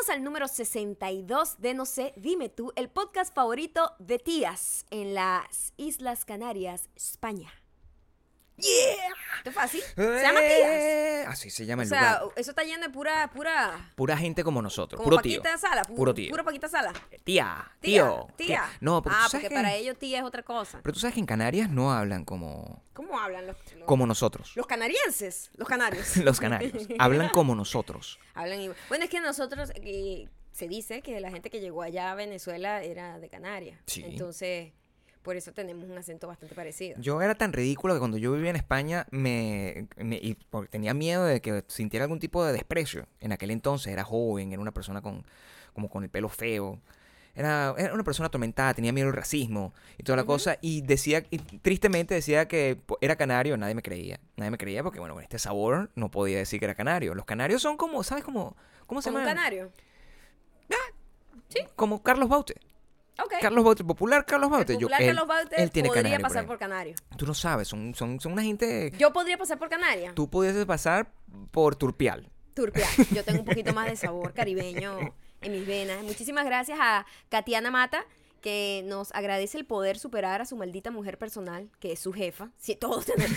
Bienvenidos al número 62 de No sé, dime tú, el podcast favorito de tías en las Islas Canarias, España. ¡Yeah! ¿Esto fue así? Se llama tías. Eh, Así se llama O el sea, lugar. eso está lleno de pura, pura, Pura gente como nosotros. como puro tío. Paquita Sala. pu- Puro tío. Pura Paquita Sala. Tía, Tía, tío. tía. No, pero ah, tú sabes porque que, para ellos tía es otra cosa. Pero tú sabes que en Canarias no hablan como, ¿Cómo hablan los, los, como nosotros. los canarienses? Los canarios. Los canarios. hablan como nosotros. Hablan igual. Bueno, es que nosotros, eh, se dice que la gente que llegó allá a Venezuela era de Canarias. Sí. Entonces, por eso tenemos un acento bastante parecido. Yo era tan ridículo que cuando yo vivía en España me, me- y porque tenía miedo de que sintiera algún tipo de desprecio. En aquel entonces era joven, era una persona con como con el pelo feo. Era, era una persona atormentada, tenía miedo al racismo y toda la cosa. Y decía, y tristemente decía que era canario, nadie me creía. Nadie me creía porque, bueno, con este sabor no podía decir que era canario. Los canarios son como, ¿sabes cómo, cómo se Como un llama? canario. Como Carlos Baute. Carlos Baute, popular Carlos Baute. El Yo- popular él, Carlos Baute él tiene podría canario por pasar ahí. por canario. Tú no sabes, son, son, son una gente... Yo podría pasar por canaria. Tú pudieses pasar por Turpial. Turpia. Yo tengo un poquito más de sabor caribeño en mis venas. Muchísimas gracias a Katiana Mata, que nos agradece el poder superar a su maldita mujer personal, que es su jefa. Sí, todos tenemos,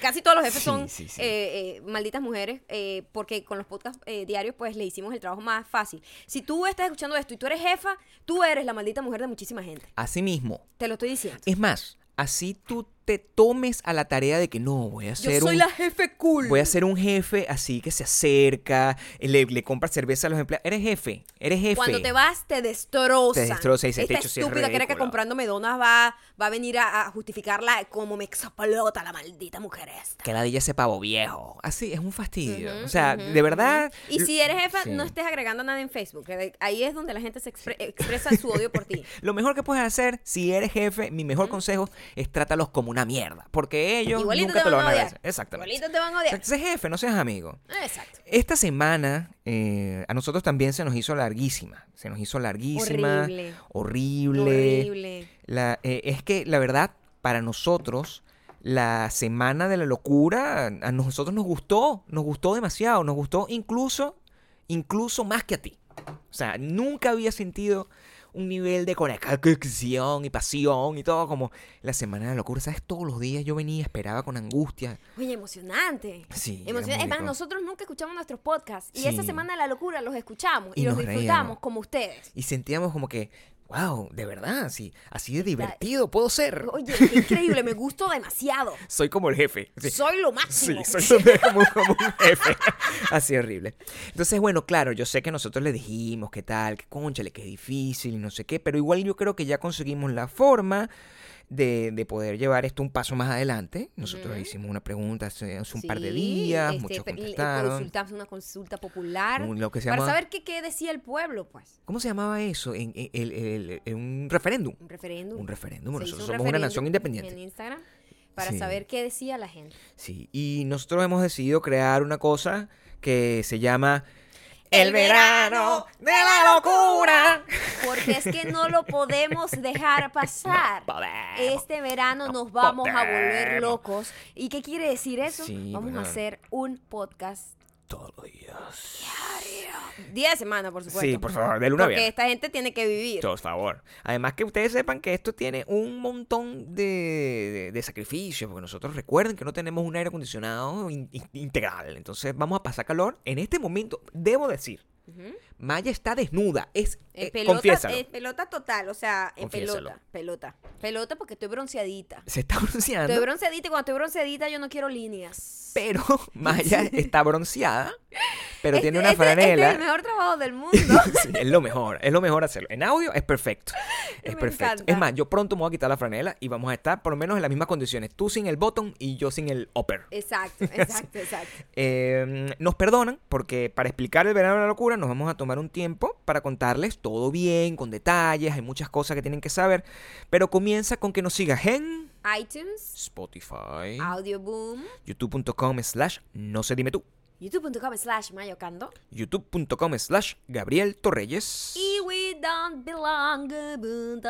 casi todos los jefes Sí, son sí, eh, eh, malditas mujeres, eh, porque con los podcasts diarios, pues le hicimos el trabajo más fácil. Si tú estás escuchando esto y tú eres jefa, tú eres la maldita mujer de muchísima gente. Asimismo, Te lo estoy diciendo. es más, así tú te tomes a la tarea de que no, voy a Yo ser soy un... la jefe cool. Voy a ser un jefe así que se acerca, le, le compra cerveza a los empleados. Eres jefe, eres jefe. Cuando te vas, te destroza. Te destroza y dice, Esta "Este hecho sí es estúpida que era que ridículo". comprándome donas va, va a venir a, a justificarla como me explota la maldita mujer esta. Que la ella ese pavo viejo. Así, es un fastidio. O sea, de verdad... Y si eres jefa, Sí. no estés agregando nada en Facebook. de- Ahí es donde la gente se expre- expresa su odio por ti. Lo mejor que puedes hacer, si eres jefe, mi mejor consejo es trátalos como una mierda. Porque ellos Igualito nunca te te lo van a odiar. Exactamente. Igualito te van a odiar. Sé jefe, no seas amigo. Exacto. Esta semana eh, a nosotros también se nos hizo larguísima. Se nos hizo larguísima. Horrible. Horrible. Horrible. La- eh, es que la verdad, para nosotros, la semana de la locura, a nosotros nos gustó. Nos gustó demasiado. Nos gustó incluso, incluso más que a ti. O sea, nunca había sentido un nivel de conexión y pasión y todo como la semana de la locura. ¿Sabes? Todos los días yo venía, esperaba con angustia. Oye, emocionante. Sí, Emocionante. Es más, nosotros nunca escuchamos nuestros podcasts. Y Sí. esa semana de la locura los escuchamos y, Y los disfrutamos reíamos. como ustedes. Y sentíamos como que, wow, de verdad, sí, así de divertido puedo ser. Oye, qué increíble, me gustó demasiado. Soy como el jefe. Sí. Soy lo Sí, máximo. soy como, como un jefe. Así horrible. Entonces, bueno, claro, yo sé que nosotros le dijimos qué tal, que conchale, que es difícil y no sé qué, pero igual yo creo que ya conseguimos la forma de, de poder llevar esto un paso más adelante. Nosotros hicimos una pregunta hace, hace un par de días, este, muchos contestaron. consultamos una consulta popular Un- lo que se para llama- saber qué, qué decía el pueblo, pues. ¿Cómo se llamaba eso? En, en- el- un referéndum. Un referéndum. Un referéndum. Nosotros un somos una nación independiente. En Instagram para Sí. saber qué decía la gente. Sí, y nosotros hemos decidido crear una cosa que se llama El verano de la locura. Porque es que no lo podemos dejar pasar. Este verano No nos vamos a volver locos. ¿Y qué quiere decir eso? Sí, vamos bueno. a hacer un podcast Todos los días. día de semana, por supuesto. Sí, por favor, de luna a Porque viernes. esta gente tiene que vivir. Por favor. Además que ustedes sepan que esto tiene un montón de, de, de sacrificios, porque nosotros recuerden que no tenemos un aire acondicionado in- in- integral. Entonces vamos a pasar calor. En este momento, debo decir. Maya está desnuda. Es, En eh, pelota, en pelota total, o sea, en pelota, pelota. Pelota porque estoy bronceadita. Se está bronceando. Estoy bronceadita y cuando estoy bronceadita yo no quiero líneas. Pero Maya está bronceada, pero tiene Este- una este- Este franela. es el mejor trabajo del mundo. Sí, es lo mejor, es lo mejor hacerlo. En audio es perfecto. Es Me perfecto. encanta. Es más, yo pronto me voy a quitar la franela y vamos a estar por lo menos en las mismas condiciones. Tú sin el bottom y yo sin el upper. exacto, exacto, exacto. Eh, nos perdonan porque para explicar el verano de la locura nos vamos a tomar un tiempo para contarles todo bien, con detalles, hay muchas cosas que tienen que saber, pero comienza con que nos sigas en iTunes, Spotify, Audio Boom, youtube.com slash no se dime tú. youtube.com slash mayocando. youtube.com slash Gabriel Torreyes. Y we don't belong.com.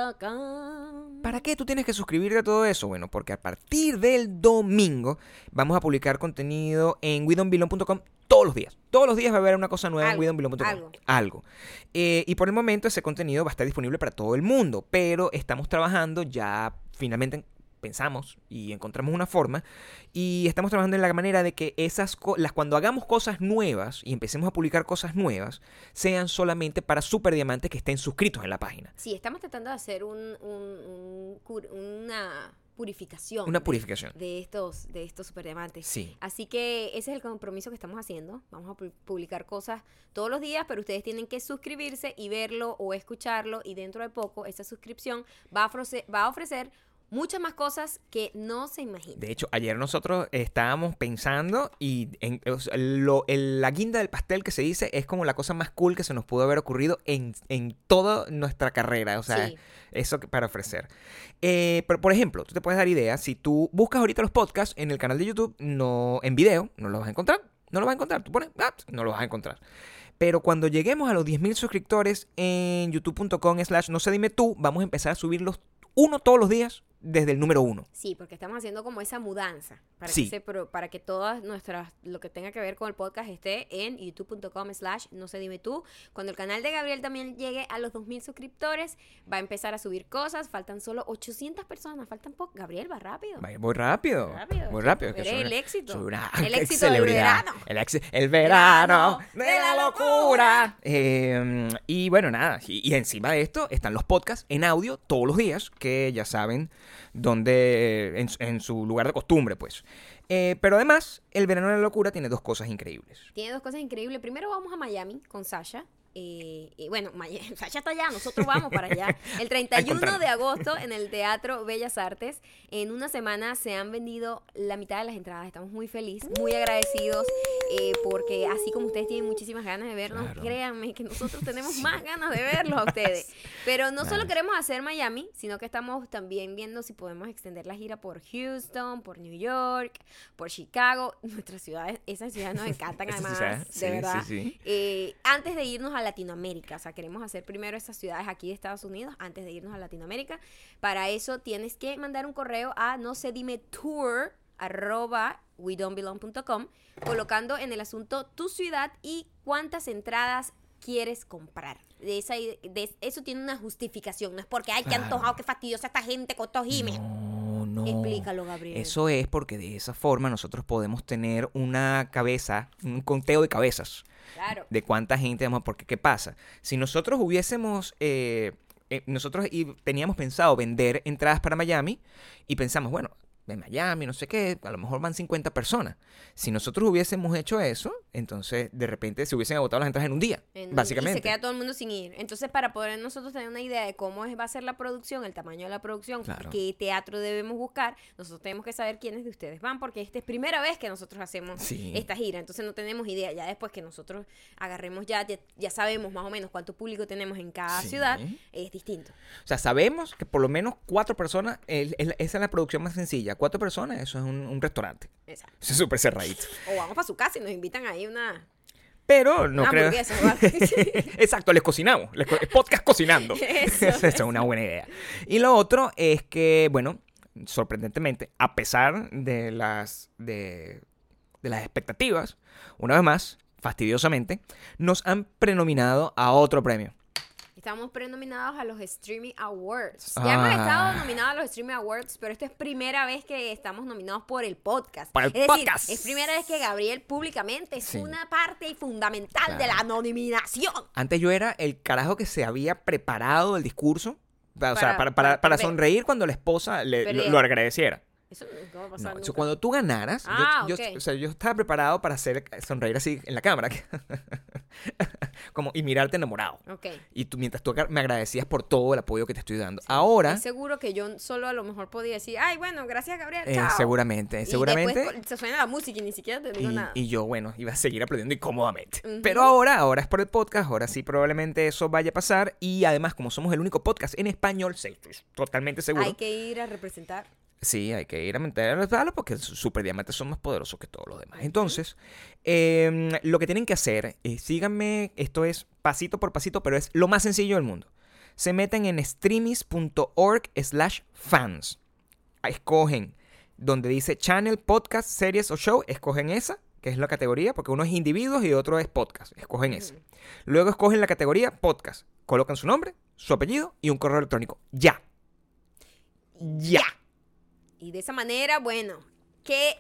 ¿Para qué tú tienes que suscribirte a todo eso? Bueno, porque a partir del domingo vamos a publicar contenido en widonbelong.com todos los días. Todos los días va a haber una cosa nueva Algo, en widonbelong.com. algo. Algo. Eh, y por el momento ese contenido va a estar disponible para todo el mundo, pero estamos trabajando ya finalmente pensamos y encontramos una forma y estamos trabajando en la manera de que esas las cuando hagamos cosas nuevas y empecemos a publicar cosas nuevas sean solamente para super diamantes que estén suscritos en la página. Sí, estamos tratando de hacer un, un- un cur- una purificación. Una de- purificación. De, estos, de estos superdiamantes. Sí. Así que ese es el compromiso que estamos haciendo. Vamos a pu- publicar cosas todos los días, pero ustedes tienen que suscribirse y verlo o escucharlo. Y dentro de poco, esa suscripción va a ofrecer, va a ofrecer muchas más cosas que no se imaginan. De hecho, ayer nosotros estábamos pensando y en, o sea, lo- el- la guinda del pastel que se dice es como la cosa más cool que se nos pudo haber ocurrido en, en toda nuestra carrera. O sea, Sí. eso que- para ofrecer. Eh, pero, por ejemplo, tú te puedes dar ideas. Si tú buscas ahorita los podcasts en el canal de YouTube, no en video, no los vas a encontrar. No los vas a encontrar. Tú pones, ah, no los vas a encontrar. Pero cuando lleguemos a los 10.000 suscriptores en youtube.com slash no sé dime tú, vamos a empezar a subirlos uno todos los días desde el número uno. Sí, porque estamos haciendo como esa mudanza para Sí. que se pro- para que todas nuestras lo que tenga que ver con el podcast esté en youtube.com slash no sé dime tú. Cuando el canal de Gabriel también llegue a los 2000 suscriptores, va a empezar a subir cosas. Faltan solo 800 personas, faltan poco. Gabriel va rápido. Vaya, Voy rápido. Rápido. Muy rápido. es que Eres soy el una- éxito. soy una El éxito del celebridad. verano. El, ex- el verano de la locura. Eh, y bueno, nada. Y, y encima de esto están los podcasts en audio todos los días, que ya saben donde en, en su lugar de costumbre, pues. Eh, pero además, el verano de la locura tiene dos cosas increíbles. Tiene dos cosas increíbles. Primero vamos a Miami con Sasha. Eh, y bueno, Sasha está allá, nosotros vamos para allá. El 31 encontrarnos. de agosto en el Teatro Bellas Artes. En una semana se han vendido la mitad de las entradas. Estamos muy felices, muy agradecidos, eh, porque así como ustedes tienen muchísimas ganas de vernos, Claro. créanme que nosotros tenemos más ganas de verlos a ustedes. Pero no solo queremos hacer Miami, sino que estamos también viendo si podemos extender la gira por Houston, por New York, por Chicago. Nuestras ciudades, esas ciudades nos encantan además, ciudades, de sí, verdad. sí, sí. Eh, antes de irnos a Latinoamérica, o sea, queremos hacer primero estas ciudades aquí de Estados Unidos antes de irnos a Latinoamérica. Para eso tienes que mandar un correo a no sé dime tour arroba we don't belong.com colocando en el asunto tu ciudad y cuántas entradas quieres comprar. De esa, de eso tiene una justificación, no es porque, ay, qué Claro. antojado, qué fastidiosa esta gente con estos emails. No, no. Explícalo, Gabriel. Eso es porque de esa forma nosotros podemos tener una cabeza, un conteo de cabezas. Claro. de cuánta gente vamos, porque ¿qué pasa? Si nosotros hubiésemos, eh, eh, nosotros y teníamos pensado vender entradas para Miami y pensamos, bueno, de Miami, no sé qué, a lo mejor van 50 personas. Si nosotros hubiésemos hecho eso, entonces de repente se hubiesen agotado las entradas en un día, En- Y básicamente. se queda todo el mundo sin ir. Entonces, para poder nosotros tener una idea de cómo es, va a ser la producción, el tamaño de la producción, Claro. qué teatro debemos buscar, nosotros tenemos que saber quiénes de ustedes van, porque esta es primera vez que nosotros hacemos Sí. esta gira. Entonces, no tenemos idea. Ya después que nosotros agarremos ya, ya, ya sabemos más o menos cuánto público tenemos en cada Sí. ciudad, es distinto. O sea, sabemos que por lo menos cuatro personas, es- es- esa es la producción más sencilla. Cuatro personas, eso es un, un restaurante. Exacto. Eso es súper cerradito. O vamos para su casa y nos invitan ahí una, Pero no creo... Exacto, les cocinamos. Les co- podcast cocinando. Eso, Esa es una buena idea. Y lo otro es que, bueno, sorprendentemente, a pesar de las, de, de las expectativas, una vez más, fastidiosamente, nos han prenominado a otro premio. Estamos prenominados a los Streaming Awards. Ya hemos Ah. estado nominados a los Streaming Awards, pero esta es primera vez que estamos nominados por el podcast. Por el es podcast. decir, es primera vez que Gabriel públicamente es Sí. una parte fundamental de la nominación. Antes yo era el carajo que se había preparado el discurso. O sea, Para- para, para, para para sonreír cuando la esposa le, lo agradeciera. Eso nunca va a No, pasar. eso nunca. cuando tú ganaras, yo- Ah, yo, ok. o sea, yo estaba preparado para hacer sonreír así en la cámara. Como, y mirarte enamorado. Y tú, mientras tú me agradecías por todo el apoyo que te estoy dando. Ahora, Estoy seguro que yo solo a lo mejor podía decir, ay, bueno, gracias Gabriel, eh, chao. seguramente, Y seguramente. después se suena la música y ni siquiera te digo Y, nada. y yo, bueno, iba a seguir aplaudiendo incómodamente. Ujú. Pero ahora, ahora es por el podcast, ahora sí probablemente eso vaya a pasar. Y además, como somos el único podcast en español, sí, totalmente seguro. Hay que ir a representar. Sí, hay que ir a meterlo porque los superdiamantes son más poderosos que todos los demás. Entonces, em, lo que tienen que hacer, es, síganme, esto es pasito por pasito, pero es lo más sencillo del mundo. Se meten en streamis.org slash fans. Escogen donde dice channel, podcast, series o show, escogen esa, que es la categoría, porque uno es individuos y otro es podcast. Escogen ese. Luego escogen la categoría podcast. Colocan su nombre, su apellido y un correo electrónico. Ya. Ya. Y de esa manera, bueno, que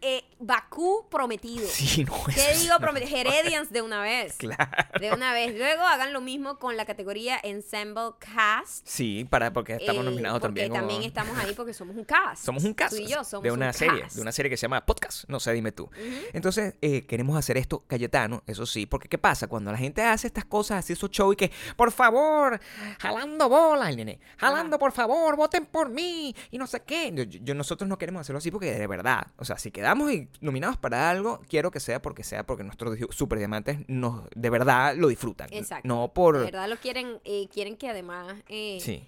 eh, Bakú prometido. Sí, no ¿Qué digo prometido? Heredians de una vez. Claro. De una vez. Luego hagan lo mismo con la categoría Ensemble Cast. Sí, para, porque estamos eh, nominados porque también. como- también estamos ahí porque somos un cast. Somos un cast Tú y yo somos de una un serie, cast. de una serie que se llama Podcast, no sé, dime tú. Entonces, eh, queremos hacer esto Cayetano, eso sí, porque ¿qué pasa? Cuando la gente hace estas cosas, así esos shows y que, por favor, jalando bola, nene, jalando, por favor, voten por mí, y no sé qué. Yo, yo- nosotros no queremos hacerlo así porque de verdad, o sea, si quedamos y- nominados para algo, quiero que sea porque sea porque nuestros di- superdiamantes nos, de verdad lo disfrutan. Exacto. No por... De verdad lo quieren, eh, quieren que además eh, Sí.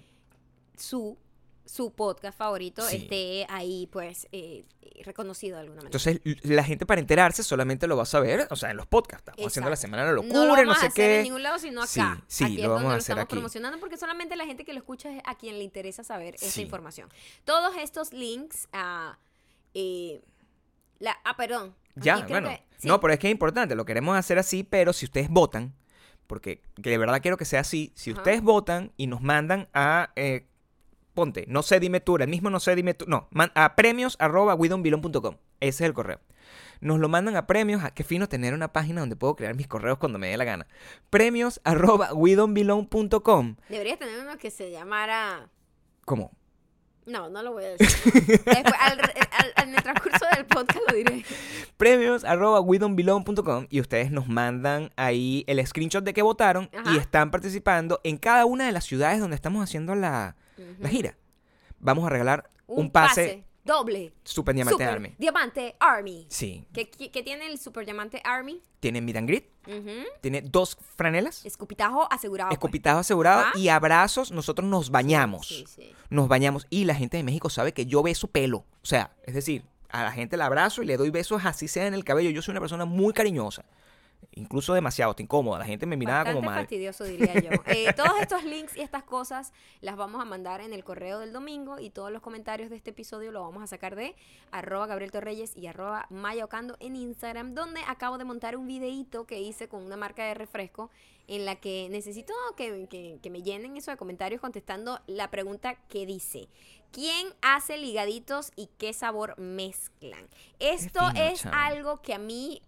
su, su podcast favorito Sí. esté ahí, pues, eh, reconocido de alguna manera. Entonces, la gente para enterarse solamente lo va a saber, o sea, en los podcasts. Estamos haciendo la semana de la no locura, lo no, vamos a sé hacer qué. en ningún lado, sino acá. Sí, sí, aquí lo es vamos donde a lo hacer estamos aquí. promocionando porque solamente la gente que lo escucha es a quien le interesa saber esta información. Todos estos links a... eh, la, ah, perdón. Ya, Aquí bueno. que- sí. No, pero es que es importante, lo queremos hacer así, pero si ustedes votan, porque que de verdad quiero que sea así, si Ajá. ustedes votan y nos mandan a, eh, ponte, no sé, dime tú, el mismo no sé, dime tú, no, man- a premios arroba widonbilon.com, ese es el correo. Nos lo mandan a premios, a qué fino tener una página donde puedo crear mis correos cuando me dé la gana. Premios arroba widonbilon.com. Deberías tener uno que se llamara... ¿Cómo? No, no lo voy a decir. Después, al, al- en el transcurso del podcast lo diré. premios arroba widonbelong.com y ustedes nos mandan ahí el screenshot de que votaron Ajá. y están participando en cada una de las ciudades donde estamos haciendo la, la gira. Vamos a regalar un, pase, doble. Super Diamante Super Army. Diamante Army. Sí. ¿Qué, tiene el Super Diamante Army? Tiene meet and greet, Ujú. tiene dos franelas, Escupitajo asegurado. pues. escopitajo asegurado y abrazos. Nosotros nos bañamos. Sí, sí. Nos bañamos y la gente de México sabe que yo beso pelo. O sea, es decir, a la gente la abrazo y le doy besos así sea en el cabello. Yo soy una persona muy cariñosa. Incluso demasiado, está incómoda. La gente me miraba Bastante como mal. fastidioso, diría yo. Eh, todos estos links y estas cosas las vamos a mandar en el correo del domingo y todos los comentarios de este episodio lo vamos a sacar de arroba Gabriel Torreyes y arroba Maya Ocando en Instagram, donde acabo de montar un videíto que hice con una marca de refresco en la que necesito que, que- que me llenen eso de comentarios contestando la pregunta que dice. ¿Quién hace ligaditos y qué sabor mezclan? Esto fino, es algo que a mí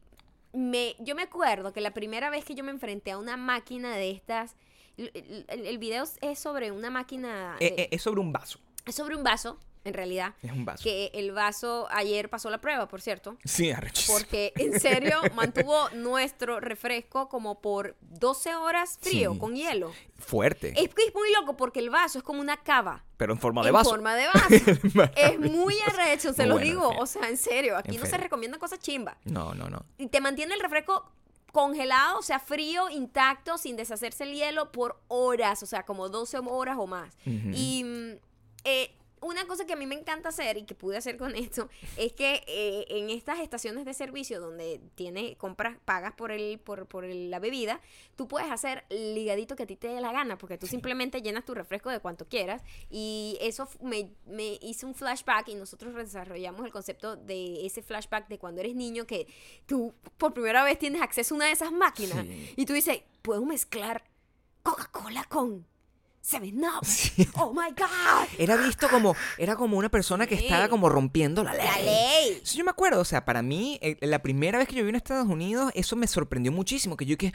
me, yo me acuerdo que la primera vez que yo me enfrenté a una máquina de estas, el, el- el- el video es sobre una máquina, de- Eh, eh, es sobre un vaso. es sobre un vaso, en realidad, Es un vaso. que el vaso ayer pasó la prueba, por cierto, Sí, arrechísimo. porque en serio mantuvo nuestro refresco como por 12 horas frío, Sí. con hielo. Fuerte. Es muy loco porque el vaso es como una cava. pero en forma de en vaso. forma de vaso. es muy arrecho, se bueno, digo. en fin. O sea, en serio, aquí En no se recomiendan cosas chimbas No, no, no. y te mantiene el refresco congelado, o sea, frío, intacto, sin deshacerse el hielo por horas, o sea, como 12 horas o más. Y mm, eh, una cosa que a mí me encanta hacer y que pude hacer con esto es que eh, en estas estaciones de servicio donde tienes compras pagas por el por, por el- la bebida, tú puedes hacer ligadito que a ti te dé la gana, porque tú simplemente llenas tu refresco de cuanto quieras y eso me, me hizo un flashback y nosotros desarrollamos el concepto de ese flashback de cuando eres niño que tú por primera vez tienes acceso a una de esas máquinas Sí. y tú dices, puedo mezclar Coca-Cola con Seven Up. Oh my God. Era visto como, era como una persona que Sí. estaba como rompiendo la ley. La ley. Yo me acuerdo, o sea, para mí, eh, la primera vez que yo vine a Estados Unidos, eso me sorprendió muchísimo, que yo que,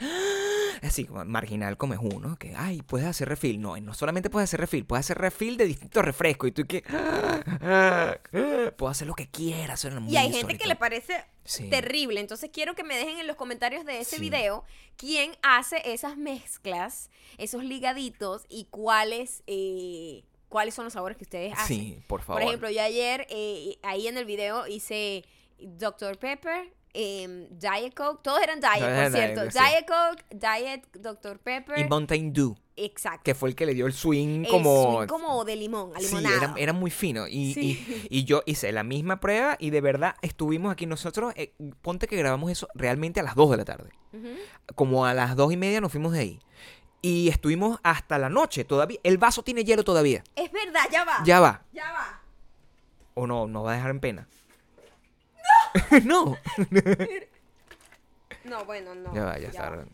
así marginal como es uno, que, ay, puedes hacer refil. No, no solamente puedes hacer refil, puedes hacer refil de distintos refrescos, y tú que, puedo hacer lo que quieras. suena muy Y hay gente que le parece Sí. terrible. Entonces quiero que me dejen en los comentarios de ese Sí. video quién hace esas mezclas, esos ligaditos y cuáles, eh, cuáles son los sabores que ustedes hacen. Sí, por favor. Por ejemplo, yo ayer eh, ahí en el video hice Dr. Pepper, em, Diet Coke, todos eran Diet, Todos por eran cierto. Diet, Coke, Diet Dr. Pepper. Y Mountain Dew, exacto. que fue el que le dio el swing El como... swing como de limón, a Sí, era, era muy fino. Y, Sí. y- y yo hice la misma prueba y de verdad estuvimos aquí nosotros. eh, ponte que grabamos eso realmente a las 2 de la tarde. Como a las 2 y media nos fuimos de ahí. Y estuvimos hasta la noche todavía. El vaso tiene hielo todavía. Es verdad, ya va. Ya va. Ya va. ¿O no? ¿Nos va a dejar en pena? No. No, bueno, no. ya va, ya, está. va.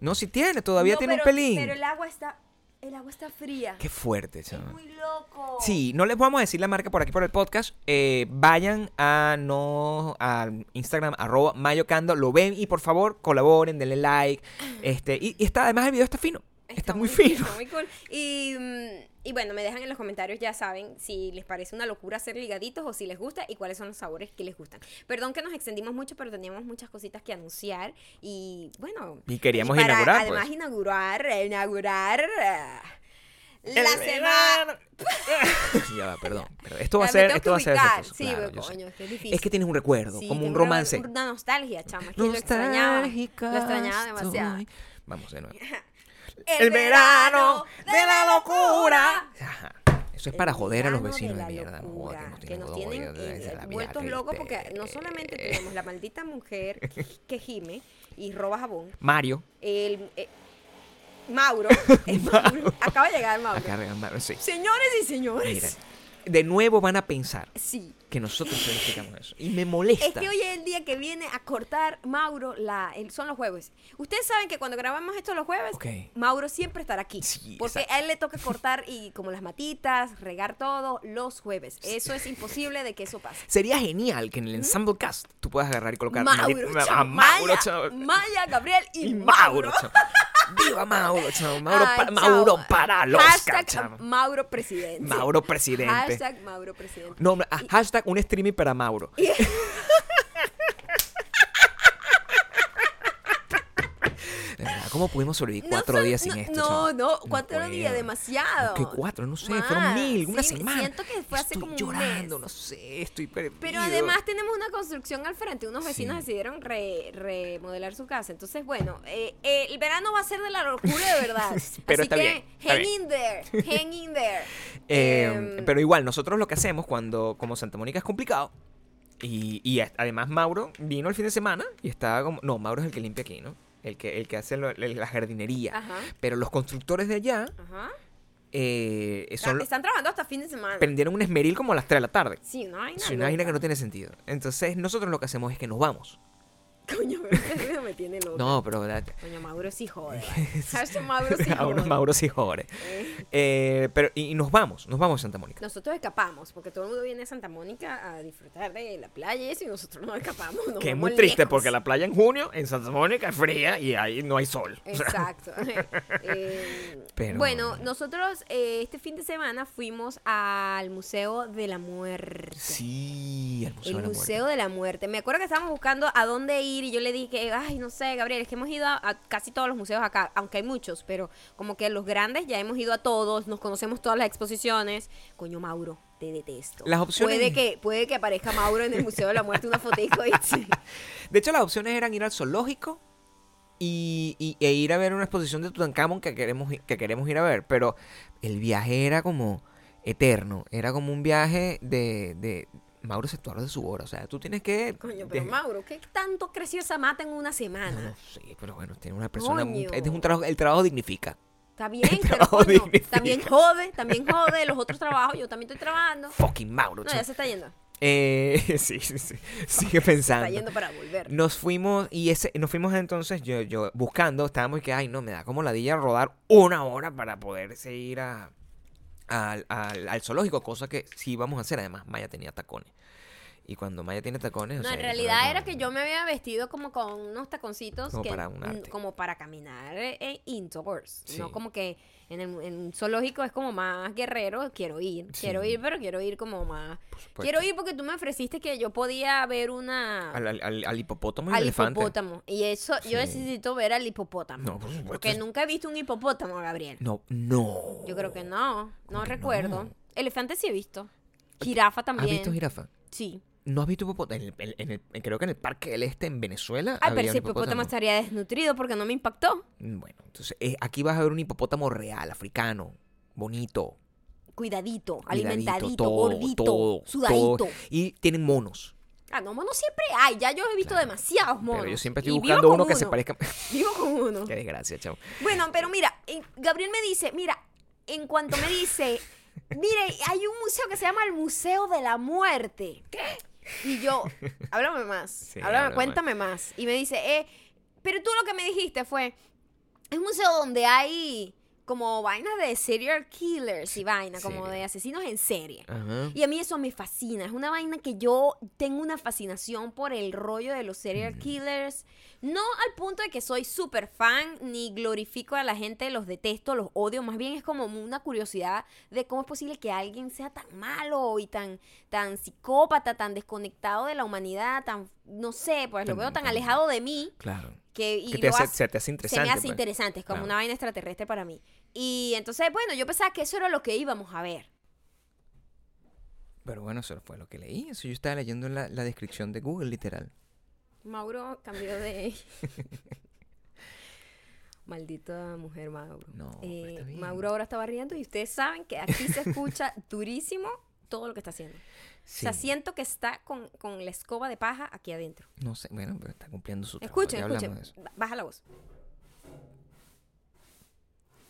No, si tiene, todavía No, tiene pero- un pelín. Pero el agua está, el agua está fría. Qué fuerte, es chaval. muy loco. Sí, no les vamos a decir la marca por aquí por el podcast. Eh, vayan a no al Instagram arroba mayocando, lo ven y por favor colaboren, denle like. Este, y, y está, además el video está fino. Está, muy fino. Está muy cool. Y, mm, y bueno, me dejan en los comentarios, ya saben, si les parece una locura hacer ligaditos o si les gusta y cuáles son los sabores que les gustan. Perdón que nos extendimos mucho, pero teníamos muchas cositas que anunciar y bueno. Y queríamos para, inaugurar, Además, pues. inaugurar, inaugurar. ah, La semana. ya va, perdón. pero esto va a ser, esto va a ser Sí, claro, pero coño, es que es difícil. Es que tienes un recuerdo, Sí, como un romance. Una, una nostalgia, chama. Que lo extrañaba. Lo extrañaba demasiado. Vamos de nuevo. El verano de la locura. Ajá. Eso es para joder a los vecinos de, la mierda. no locura, nos que tienen nos tienen desde eh, la vueltos locos porque no solamente tenemos la maldita mujer que gime y roba jabón, Mario. el eh, Mauro, el Mauro, acaba de llegar Mauro. Acá arriba, Mario, sí. Señores y señores, Mira, de nuevo van a pensar sí. que nosotros planificamos eso. Y me molesta. Es que hoy es el día que viene a cortar Mauro, la, el- son los jueves. Ustedes saben que cuando grabamos esto los jueves. Mauro siempre estará aquí. Sí, porque exacto. a él le toca cortar y como las matitas, regar todo los jueves. Eso es imposible de que eso pase. Sería genial que en el Ensemble Cast tú puedas agarrar y colocar Mauro, a Mauro, Maya, Gabriel y, y Mauro. chao. Viva Mauro, chao. Mauro, Ay, pa-. Mauro para los Hashtag chao. Mauro presidente. Mauro presidente. Hashtag Mauro presidente. No, hashtag un streaming para Mauro. De verdad, ¿Cómo pudimos sobrevivir No cuatro son- días sin no, esto? No, no, cuatro puedo. días, demasiado. ¿Qué cuatro? No sé, Más. fueron mil, una Sí, semana. Siento que fue hace estoy como un llorando, mes. no sé, estoy perdido. Pero además tenemos una construcción al frente. Unos vecinos Sí. decidieron re- remodelar su casa. Entonces, bueno, eh, eh, el verano va a ser de la locura de verdad. Pero Así está que, bien, está hang bien. in there, hang in there. Eh, Em, pero igual, nosotros lo que hacemos cuando, como Santa Mónica es complicado, y, además Mauro vino el fin de semana y estaba como. No, Mauro es el que limpia aquí, ¿no? El que, el que hace lo- la jardinería. Ajá, Pero los constructores de allá ajá. eh, son, están trabajando hasta fin de semana. prendieron un esmeril como a las 3 de la tarde. sí, una vaina. Es una vaina que no tiene sentido. Entonces, nosotros lo que hacemos es que nos vamos. Coño, pero este me tiene loco. No, pero. ¿verdad? Coño, Mauro sí jode. Hashtag Mauro sí jode. Mauro sí jode. Eh, Eh, pero, y, y nos vamos, nos vamos a Santa Mónica. Nosotros escapamos, porque todo el mundo viene a Santa Mónica a disfrutar de la playa y eso, y nosotros no escapamos. nos Que es muy triste lejos. porque la playa en junio en Santa Mónica es fría y ahí no hay sol. Exacto. Eh, Pero- Bueno, nosotros eh, este fin de semana fuimos al Museo de la Muerte. sí, el Museo El de la Muerte. Museo de la Muerte. Me acuerdo que estábamos buscando a dónde ir y yo le dije, ay, no sé, Gabriel, es que hemos ido a, a casi todos los museos acá, aunque hay muchos, pero como que los grandes ya hemos ido a todos, nos conocemos todas las exposiciones. Coño, Mauro, te detesto. Las opciones- Puede que, puede que aparezca Mauro en el Museo de la Muerte una fotico y sí. De hecho, las opciones eran ir al zoológico y, y- e ir a ver una exposición de Tutankamón que queremos, que queremos ir a ver. Pero el viaje era como eterno. Era como un viaje de... de Mauro se actuó de su hora. O sea, tú tienes que... Coño, pero de- Mauro, ¿qué tanto creció esa mata en una semana? no sé, pero bueno, tiene una persona... Coño. Este es un trabajo... El trabajo dignifica. Está bien, pero coño, dignifica. también jode, también jode los otros trabajos, yo también estoy trabajando. Fucking Mauro. No, ya se está yendo. Eh, sí, sí, sí. Sigue pensando. está yendo para volver. Nos fuimos y ese, nos fuimos entonces yo, yo buscando, estábamos y que, ay, no, me da como ladilla rodar una hora para poder ir a, al, al- zoológico, cosa que sí íbamos a hacer. Además, Maya tenía tacones. Y cuando Maya tiene tacones, o No, sea, en realidad era que yo me había vestido como con unos taconcitos Como que, para un arte. como para caminar eh, indoors, Sí. no como que en el en un zoológico es como más guerrero, quiero ir, quiero ir, pero quiero ir como más. Quiero ir porque tú me ofreciste que yo podía ver una Al, al- al- hipopótamo y al elefante. hipopótamo y eso Sí. yo necesito ver al hipopótamo. No, por supuesto. Porque nunca he visto un hipopótamo, Gabriel. No, no. Yo creo que no, no recuerdo. no? Elefante sí he visto. Jirafa ¿Has también. visto jirafa? Sí. ¿No has visto hipopótamo? En el- en el- creo que en el Parque del Este, en Venezuela. Había pero si el hipopótamo estaría desnutrido porque no me impactó. Mm, Bueno, entonces eh, aquí vas a ver un hipopótamo real, africano, bonito, Cuidadito, cuidadito, alimentadito, todo, gordito, todo, sudadito. todo. Y tienen monos. Ah, no, monos siempre hay. Ya yo he visto demasiados monos. Pero yo siempre estoy Y buscando uno que se parezca. Vivo con uno. Qué desgracia, chavo. Bueno, pero mira, eh, Gabriel me dice, mira, en cuanto me dice, mire, hay un museo que se llama el Museo de la Muerte. ¿Qué? Y yo, háblame más, Sí, háblame, háblame. cuéntame más. Y me dice, eh, pero tú lo que me dijiste fue, es un museo donde hay como vainas de serial killers y vainas, como de asesinos en serie. Ajá. Y a mí eso me fascina. Es una vaina que yo tengo una fascinación por el rollo de los serial killers. No al punto de que soy súper fan ni glorifico a la gente, los detesto, los odio. Más bien es como una curiosidad de cómo es posible que alguien sea tan malo y tan, tan psicópata, tan desconectado de la humanidad, tan, no sé, pues lo veo tan tan- alejado de mí Claro. Que, y Que te hace, se te hace se interesante. me hace pues. interesante, es como Claro. una vaina extraterrestre para mí. Y entonces, bueno, yo pensaba que eso era lo que íbamos a ver. Pero bueno, eso fue lo que leí. Eso yo estaba leyendo la, la descripción de Google, literal. Mauro cambió de. Maldita mujer, Mauro. No, Eh. Mauro ahora estaba riendo y ustedes saben que aquí se escucha durísimo todo lo que está haciendo. Sí. O sea, siento que está con, con la escoba de paja aquí adentro. No sé, bueno, pero está cumpliendo su trabajo. Escuchen, escuchen. de eso. Baja la voz.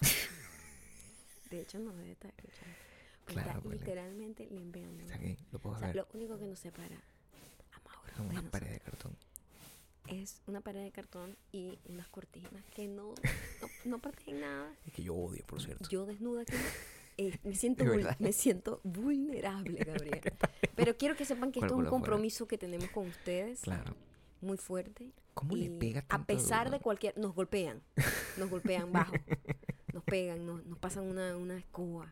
De hecho, no debe estar escuchando. Claro, está literalmente limpiando. Está aquí, lo puedo O sea, ver. lo único que nos separa a Mauro Son unas paredes de cartón. es una pared de cartón y unas cortinas que no, no, no protegen nada. Y que yo odio, por cierto. Yo desnuda aquí eh, me, siento me siento vulnerable, Gabriel. Pero quiero que sepan que esto es un compromiso que tenemos con ustedes Claro. muy fuerte. ¿Cómo le pega A tanto pesar duro? de cualquier... Nos golpean. Nos golpean bajo. Nos pegan, nos, nos pasan una, una escoba.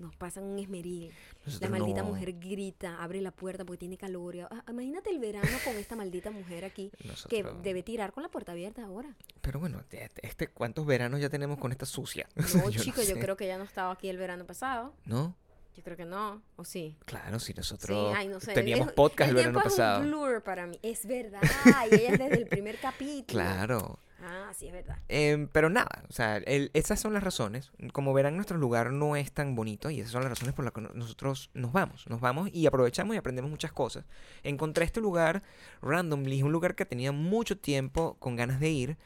Nos pasan un esmeril. La maldita no- mujer grita, abre la puerta porque tiene calor. ah, imagínate el verano con esta maldita mujer aquí que debe tirar con la puerta abierta ahora. Pero bueno, este, ¿cuántos veranos ya tenemos con esta sucia? No, Yo chico, yo sé. creo que ya no estaba aquí el verano pasado. ¿No? Yo creo que no, ¿o sí? Claro, si Sí, nosotros ay, no sé. teníamos podcast el, el verano pasado. Es un blur para mí. Es verdad. y ella es desde el primer capítulo. Claro. Ah, sí, es verdad. Em, pero nada, o sea, el- esas son las razones. Como verán, nuestro lugar no es tan bonito y esas son las razones por las que no- nosotros nos vamos. Nos vamos y aprovechamos y aprendemos muchas cosas. Encontré este lugar randomly, es un lugar que tenía mucho tiempo con ganas de ir.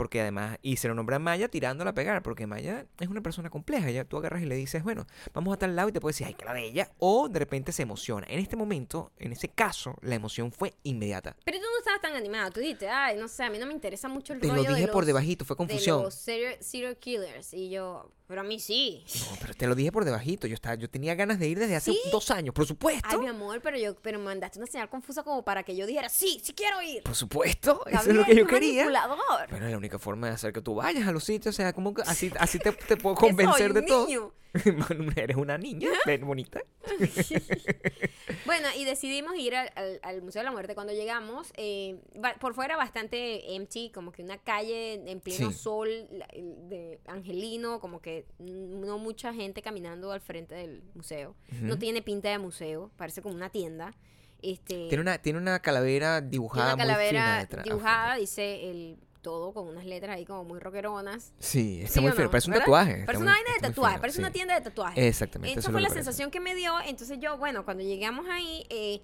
Porque además, y se lo nombra a Maya tirándola a pegar, porque Maya es una persona compleja. Ya tú agarras y le dices, bueno, vamos a tal lado y te puede decir, ay, que la de ella. O de repente se emociona. En este momento, en ese caso, la emoción fue inmediata. Pero tú no estabas tan animado. Tú dijiste, ay, no sé, a mí no me interesa mucho el Te lo rollo dije de por los- debajito, fue confusión. De los serial, serial killers. Y yo, pero a mí sí. No, pero te lo dije por debajito. Yo estaba, yo tenía ganas de ir desde hace ¿Sí? dos años, por supuesto. Ay, mi amor, pero yo, pero me mandaste una señal confusa como para que yo dijera, sí, sí quiero ir. Por supuesto, eso es lo que yo quería. Pero es la única forma de hacer que tú vayas a los sitios, o sea, como que así, así te, te puedo soy convencer de todo. niño. Eres una niña, ven bonita. Bueno, y decidimos ir al, al- al Museo de la Muerte. Cuando llegamos, eh, por fuera bastante empty, como que una calle en pleno Sí. sol de angelino, como que no mucha gente caminando al frente del museo. No tiene pinta de museo, parece como una tienda. Este, Tiene una, tiene una calavera dibujada una muy fina calavera detrás. dibujada, dice el todo con unas letras ahí como muy rockeronas. Sí, está ¿Sí muy o fino. no? Parece un ¿Verdad? tatuaje. Parece una vaina de tatuaje, fino, parece sí. una tienda de tatuajes. Exactamente. Esa fue la parece. sensación que me dio. Entonces yo, bueno, cuando llegamos ahí, eh,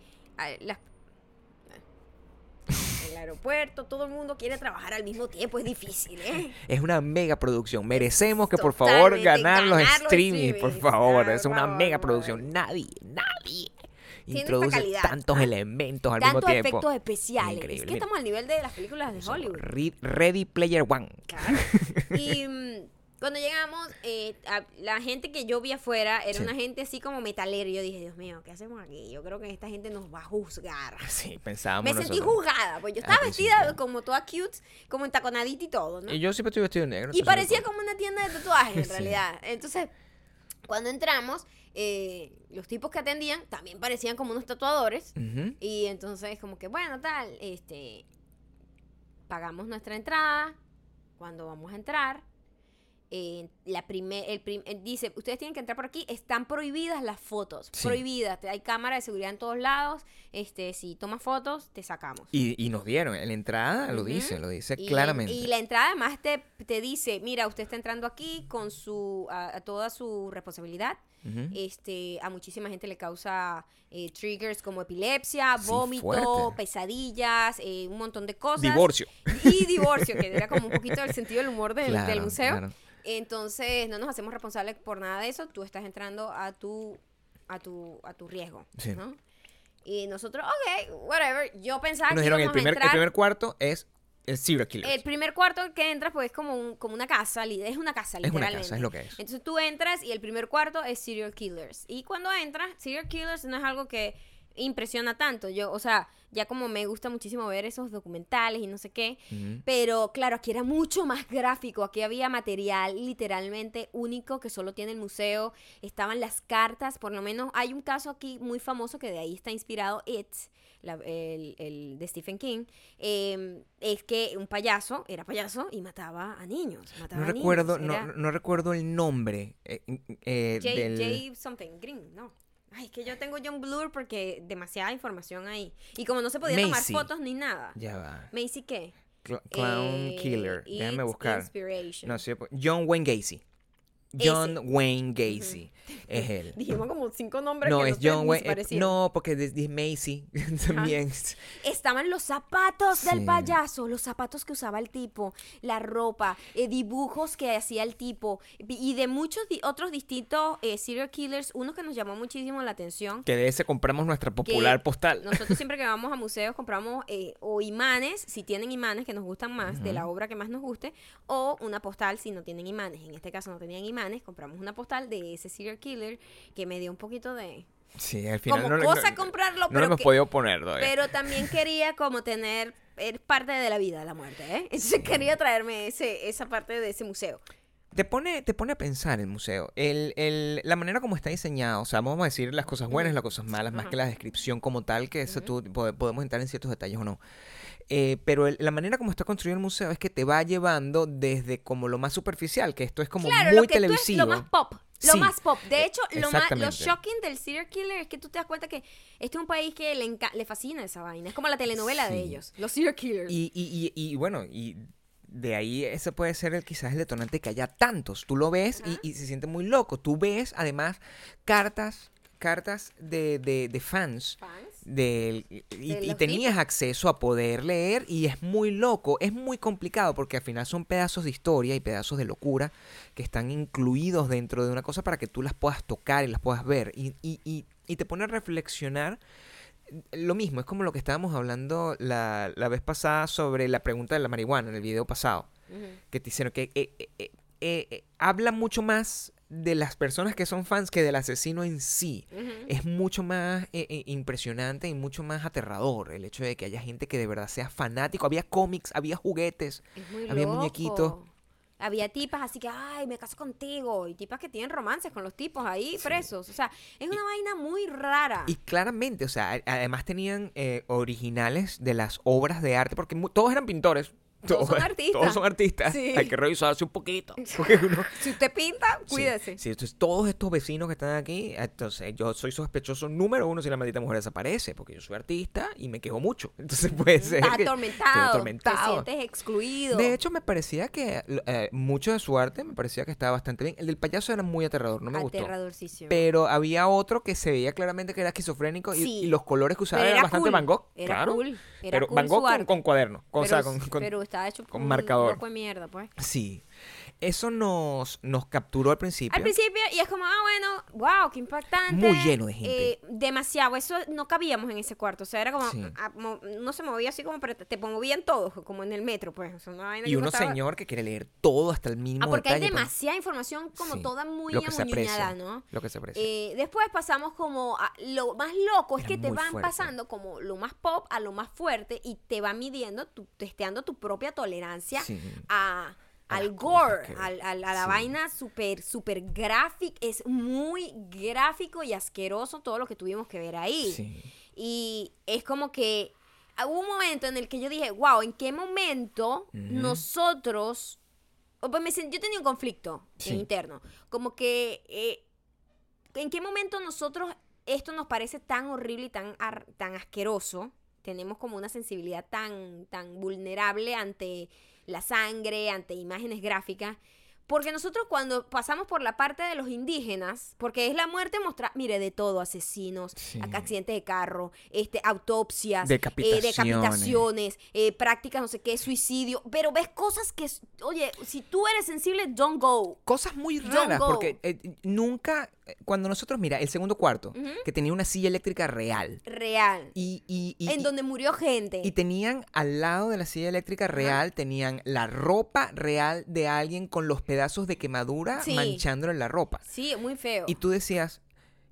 las- el aeropuerto, todo el mundo quiere trabajar al mismo tiempo, es difícil, ¿eh? Es una mega producción. Merecemos que por favor ganar los ganar los streamings, por favor. Es una mega producción. Nadie, nadie introduce tantos elementos al Tantos mismo tiempo. efectos especiales. Es Increíble. que Mira, estamos al nivel de las películas de Hollywood. Re- Ready Player One. Claro. Y mm, cuando llegamos, eh, a- la gente que yo vi afuera era Sí. una gente así como metalera. Yo dije, Dios mío, ¿qué hacemos aquí? Yo creo que esta gente nos va a juzgar. Sí, pensábamos Me sentí juzgada, pues yo Al estaba vestida principio. como toda cute, como entaconadita y todo, ¿no? Y yo siempre estoy vestido de negro. Y parecía como una tienda de tatuajes, en Sí. realidad. Entonces, cuando entramos, eh, los tipos que atendían también parecían como unos tatuadores. Y entonces, como que, bueno, tal, este, pagamos nuestra entrada. Cuando vamos a entrar, eh, la primer, el prim- eh, dice, ustedes tienen que entrar por aquí, están prohibidas las fotos, Sí. prohibidas, hay cámara de seguridad en todos lados, este, si tomas fotos, te sacamos. Y, y nos dieron, en la entrada lo dice, lo dice Y- claramente. Y la entrada además te, te dice, mira, usted está entrando aquí con su, a, a toda su responsabilidad. Este, a muchísima gente le causa eh, triggers como epilepsia, Sí, vómito, fuerte. pesadillas, eh, un montón de cosas. Divorcio. Y divorcio, que era como un poquito el sentido del humor del, Claro, del museo. claro. Entonces, no nos hacemos responsables por nada de eso. Tú estás entrando a tu, a tu, a tu riesgo. Sí. ¿no? Y nosotros, ok, whatever. Yo pensaba Nos que dijeron, el primer, el primer cuarto es el serial killer. el primer cuarto que entras, pues es como, un- como una casa, es una casa, Es una literalmente. casa, es lo que es. Entonces tú entras y el primer cuarto es serial killers. Y cuando entras, serial killers no es algo que impresiona tanto. Yo, o sea, ya como me gusta muchísimo ver esos documentales y no sé qué. Pero claro, aquí era mucho más gráfico. Aquí había material literalmente único que solo tiene el museo. Estaban las cartas, por lo menos hay un caso aquí muy famoso que de ahí está inspirado It, la- el, el de Stephen King. eh, es que un payaso era payaso y mataba a niños. mataba No a recuerdo, niños. no, Era no recuerdo el nombre eh, eh, J, del... J something, Green, no. Ay, es que yo tengo John Blur porque demasiada información ahí. Y como no se podía tomar fotos ni nada. Ya va. Macy qué? Cl- Clown Eh, Killer. Déjame buscar. No sé. John Wayne Gacy. John Wayne Gacy. Es él. Dijimos como cinco nombres No, que es John Wayne. eh, no, porque de Macy también. Estaban los zapatos del payaso, los zapatos que usaba el tipo, la ropa, eh, dibujos que hacía el tipo y de muchos di- otros distintos eh, serial killers. Uno que nos llamó muchísimo la atención Que de ese compramos nuestra popular postal. Nosotros siempre que vamos a museos compramos o imanes, si tienen imanes que nos gustan más, de la obra que más nos guste, o una postal si no tienen imanes. En este caso no tenían imanes, compramos una postal de ese serial killer que me dio un poquito de... Sí, al final Como no, cosa no- comprarlo, no pero hemos que- podido poner todavía. Pero también quería como tener... Es parte de la vida, la muerte, ¿eh? Entonces quería traerme ese, esa parte de ese museo. Te pone, te pone a pensar el museo. El, el- la manera como está diseñado, o sea, vamos a decir las cosas buenas, las cosas malas, más que la descripción como tal, que eso tú pode- podemos entrar en ciertos detalles o no. Eh, pero el- la manera como está construido el museo es que te va llevando desde como lo más superficial, que esto es como Claro, muy lo que tú es televisivo. lo más pop. Lo Sí, más pop. De eh, hecho, lo, más, lo shocking del serial killer es que tú te das cuenta que este es un país que le, le fascina esa vaina. Es como la telenovela de ellos. Los serial killers. Y, y, y, y bueno, y de ahí ese puede ser el, quizás el detonante que haya tantos. Tú lo ves y, y se siente muy loco. Tú ves además cartas, cartas de, de, de fans. Fans. del- y, De y tenías acceso a poder leer y es muy loco, es muy complicado porque al final son pedazos de historia y pedazos de locura que están incluidos dentro de una cosa para que tú las puedas tocar y las puedas ver y, y, y, y te pone a reflexionar lo mismo, es como lo que estábamos hablando la, la vez pasada sobre la pregunta de la marihuana en el video pasado, que te hicieron que eh, eh, eh, habla mucho más de las personas que son fans que del asesino en sí. Es mucho más impresionante y mucho más aterrador el hecho de que haya gente que de verdad sea fanático. Había cómics, había juguetes. Había loco. muñequitos. Había tipas así que, ay, me caso contigo. Y tipas que tienen romances con los tipos ahí presos. O sea, es una vaina muy rara. Y claramente, o sea, además tenían eh, originales de las obras de arte, porque todos eran pintores. Todos son artistas. Todos son artistas. Sí. Hay que revisarse un poquito. Uno, si usted pinta, cuídese. Sí, entonces todos estos vecinos que están aquí, entonces yo soy sospechoso número uno si la maldita mujer desaparece, porque yo soy artista y me quejo mucho. Entonces puede ser. Estás atormentado. Te atormentado. sientes excluido. De hecho, me parecía que eh, mucho de su arte me parecía que estaba bastante bien. El del payaso era muy aterrador, no me gustó. Pero había otro que se veía claramente que era esquizofrénico y, los colores que usaba eran era bastante cool. Van Gogh. Era claro. cool. Era pero cool Van Gogh con, con cuaderno. Con, o sea, con, con- pero está hecho con un marcador. de mierda, pues. Sí. Eso nos, nos capturó al principio. Al principio, y es como, ah, bueno, wow, qué impactante. Muy lleno de gente. Eh, demasiado, eso no cabíamos en ese cuarto. O sea, era como, Sí. ah, mo- no se movía así como, pero te, movían todos, como en el metro, pues. O sea, una vaina Y uno señor que quiere leer todo hasta el mínimo Ah, porque hay detalle, pues. demasiada información como Sí, toda muy lo que se amuñuñada, aprecia, ¿no? Lo que se aprecia. Eh, después pasamos como a- lo más loco es Era que te van fuerte. pasando como lo más pop a lo más fuerte y te va midiendo, tu, testeando tu propia tolerancia Sí. A al gore, que- al- al- a la sí. vaina super super gráfica, es muy gráfico y asqueroso todo lo que tuvimos que ver ahí. Sí. Y es como que hubo un momento en el que yo dije, wow, ¿en qué momento nosotros pues me yo tenía un conflicto Sí. interno. Como que, eh, ¿en qué momento nosotros esto nos parece tan horrible y tan, ar- tan asqueroso? Tenemos como una sensibilidad tan, tan vulnerable ante la sangre, ante imágenes gráficas. Porque nosotros cuando pasamos por la parte de los indígenas, porque es la muerte mostrar, mire, de todo, asesinos, Sí. accidentes de carro, este, autopsias, eh, Decapitaciones. decapitaciones, eh, prácticas, no sé qué, suicidio, pero ves cosas que, oye, si tú eres sensible, don't go. Cosas muy raras, porque eh, nunca, cuando nosotros, mira, el segundo cuarto, que tenía una silla eléctrica real, Real. y, y, y- en y- donde murió gente. y tenían al lado de la silla eléctrica real, tenían la ropa real de alguien con los pedazos de quemadura Sí. manchándole la ropa. sí, muy feo. Y tú decías,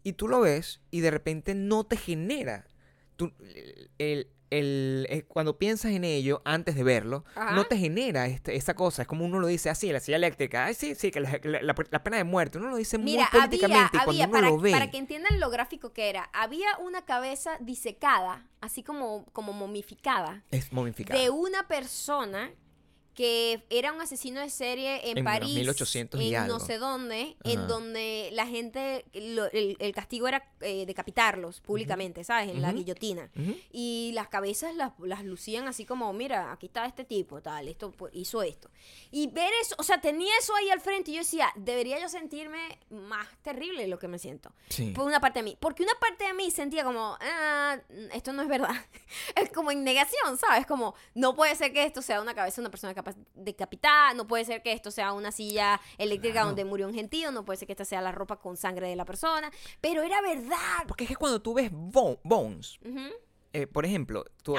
y tú lo ves y de repente no te genera. Tú, el, el- eh, cuando piensas en ello antes de verlo, Ajá. no te genera este- esa cosa. Es como uno lo dice así, la silla eléctrica. Ay, sí, sí, que la, la- la- la pena de muerte. Uno lo dice Mira, muy había, políticamente y cuando había uno para, lo ve. para que entiendan lo gráfico que era, había una cabeza disecada, así como, como momificada, Es momificado. de una persona que era un asesino de serie en, En París, 1800 y en no algo. sé dónde, Ajá. en donde la gente, lo- el, el castigo era eh, decapitarlos públicamente, ¿sabes? En la Ujú. guillotina. Ujú. Y las cabezas las, las lucían así como, mira, aquí está este tipo, tal, esto hizo esto. Y ver eso, o sea, tenía eso ahí al frente y yo decía, debería yo sentirme más terrible de lo que me siento. Sí. Por una parte de mí. Porque una parte de mí sentía como, ah, esto no es verdad. es como en negación, ¿sabes? Como, no puede ser que esto sea una cabeza de una persona capaz decapitada, no puede ser que esto sea una silla eléctrica Claro. donde murió un gentío, no puede ser que esta sea la ropa con sangre de la persona. Pero era verdad. Porque es que cuando tú ves Bo- Bones, Ujú. eh, por ejemplo, tú...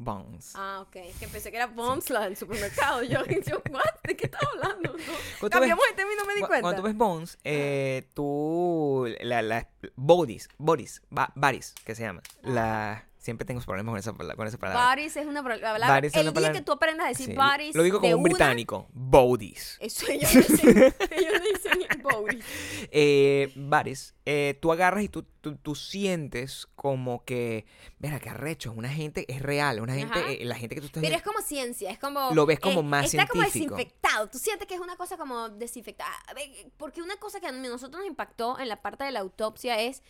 Bones. Ah, ok. Es que pensé que era Bombs, la del supermercado. Yo, yo what? ¿De qué estás hablando? No. Cambiamos de tema y no me di Cu- cuenta. Cuando tú ves Bones, eh, tú. La, la, Bodis, Boris, ba- Baris, que se llama. La, siempre tengo problemas con esa, con esa palabra. Bodies es una palabra. Bodies es el una día palabra- que tú aprendas a decir Sí, bodies. Lo digo como un una, británico. Bodis. Eso ellos dicen. ellos dicen bodies. Eh, eh, tú agarras y tú, tú, tú sientes como que. Mira, que arrecho. Es una gente, es real. Una gente, eh, la gente que tú estás Pero es como ciencia, es como... eh, Lo ves como más Está como científico. desinfectado, tú sientes que es una cosa como desinfectada. Porque una cosa que a nosotros nos impactó en la parte de la autopsia es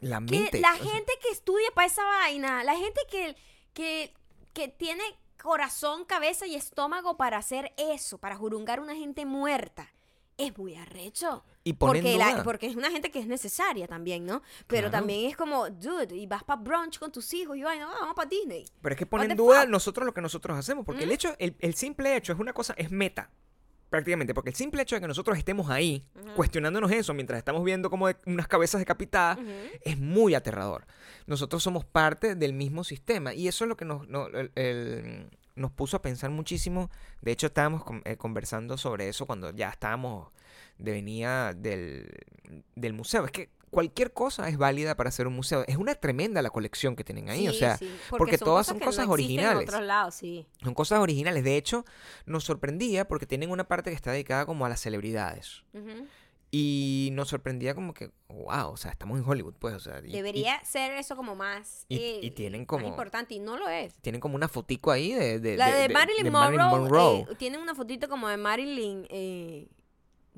La que gente que estudia para esa vaina, la gente que, que, que tiene corazón, cabeza y estómago para hacer eso, para jurungar a una gente muerta, es muy arrecho. y Porque, la- duda. porque es una gente que es necesaria también, ¿no? Pero Claro. también es como, dude, y vas para brunch con tus hijos y vaina, "Ah, vamos para Disney. Pero es que pone en duda fuck? nosotros lo que nosotros hacemos. Porque el ¿Mm? hecho, el, el simple hecho es una cosa, es meta. Prácticamente, porque el simple hecho de que nosotros estemos ahí cuestionándonos eso mientras estamos viendo como de- unas cabezas decapitadas es muy aterrador. Nosotros somos parte del mismo sistema y eso es lo que nos, no- el- el- nos puso a pensar muchísimo. De hecho, estábamos con- eh, conversando sobre eso cuando ya estábamos de venía del, del museo. Es que cualquier cosa es válida para hacer un museo. Es una tremenda la colección que tienen ahí. o sea, sí, porque todas son cosas no originales. En otros lados, sí. son cosas originales. De hecho, nos sorprendía porque tienen una parte que está dedicada como a las celebridades. Y nos sorprendía como que, wow, o sea, estamos en Hollywood, pues, o sea. y- y Debería ser eso como más, y- eh, y tienen más como- importante y no lo es. tienen como una fotico ahí de... de La de, Marilyn, Monroe, Monroe. eh, tienen una fotito como de Marilyn eh,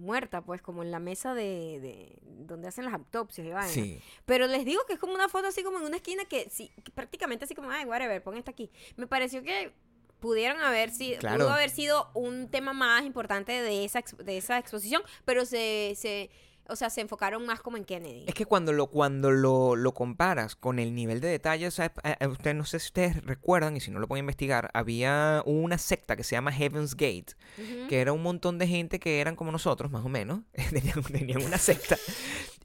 muerta, pues, como en la mesa de, de- donde hacen las autopsias y vaina. Sí. Pero les digo que es como una foto así como en una esquina que, sí, que prácticamente así como, ay, whatever, pon esta aquí. Me pareció que pudieron haber sido, Claro. pudo haber sido un tema más importante de esa, de esa exposición, pero se, se, o sea, se enfocaron más como en Kennedy. Es que cuando lo, cuando lo, lo comparas con el nivel de detalle, o sea, eh, eh, usted, no sé si ustedes recuerdan, y si no lo pueden investigar, había una secta que se llama Heaven's Gate, que era un montón de gente que eran como nosotros, más o menos, tenían, tenían una secta,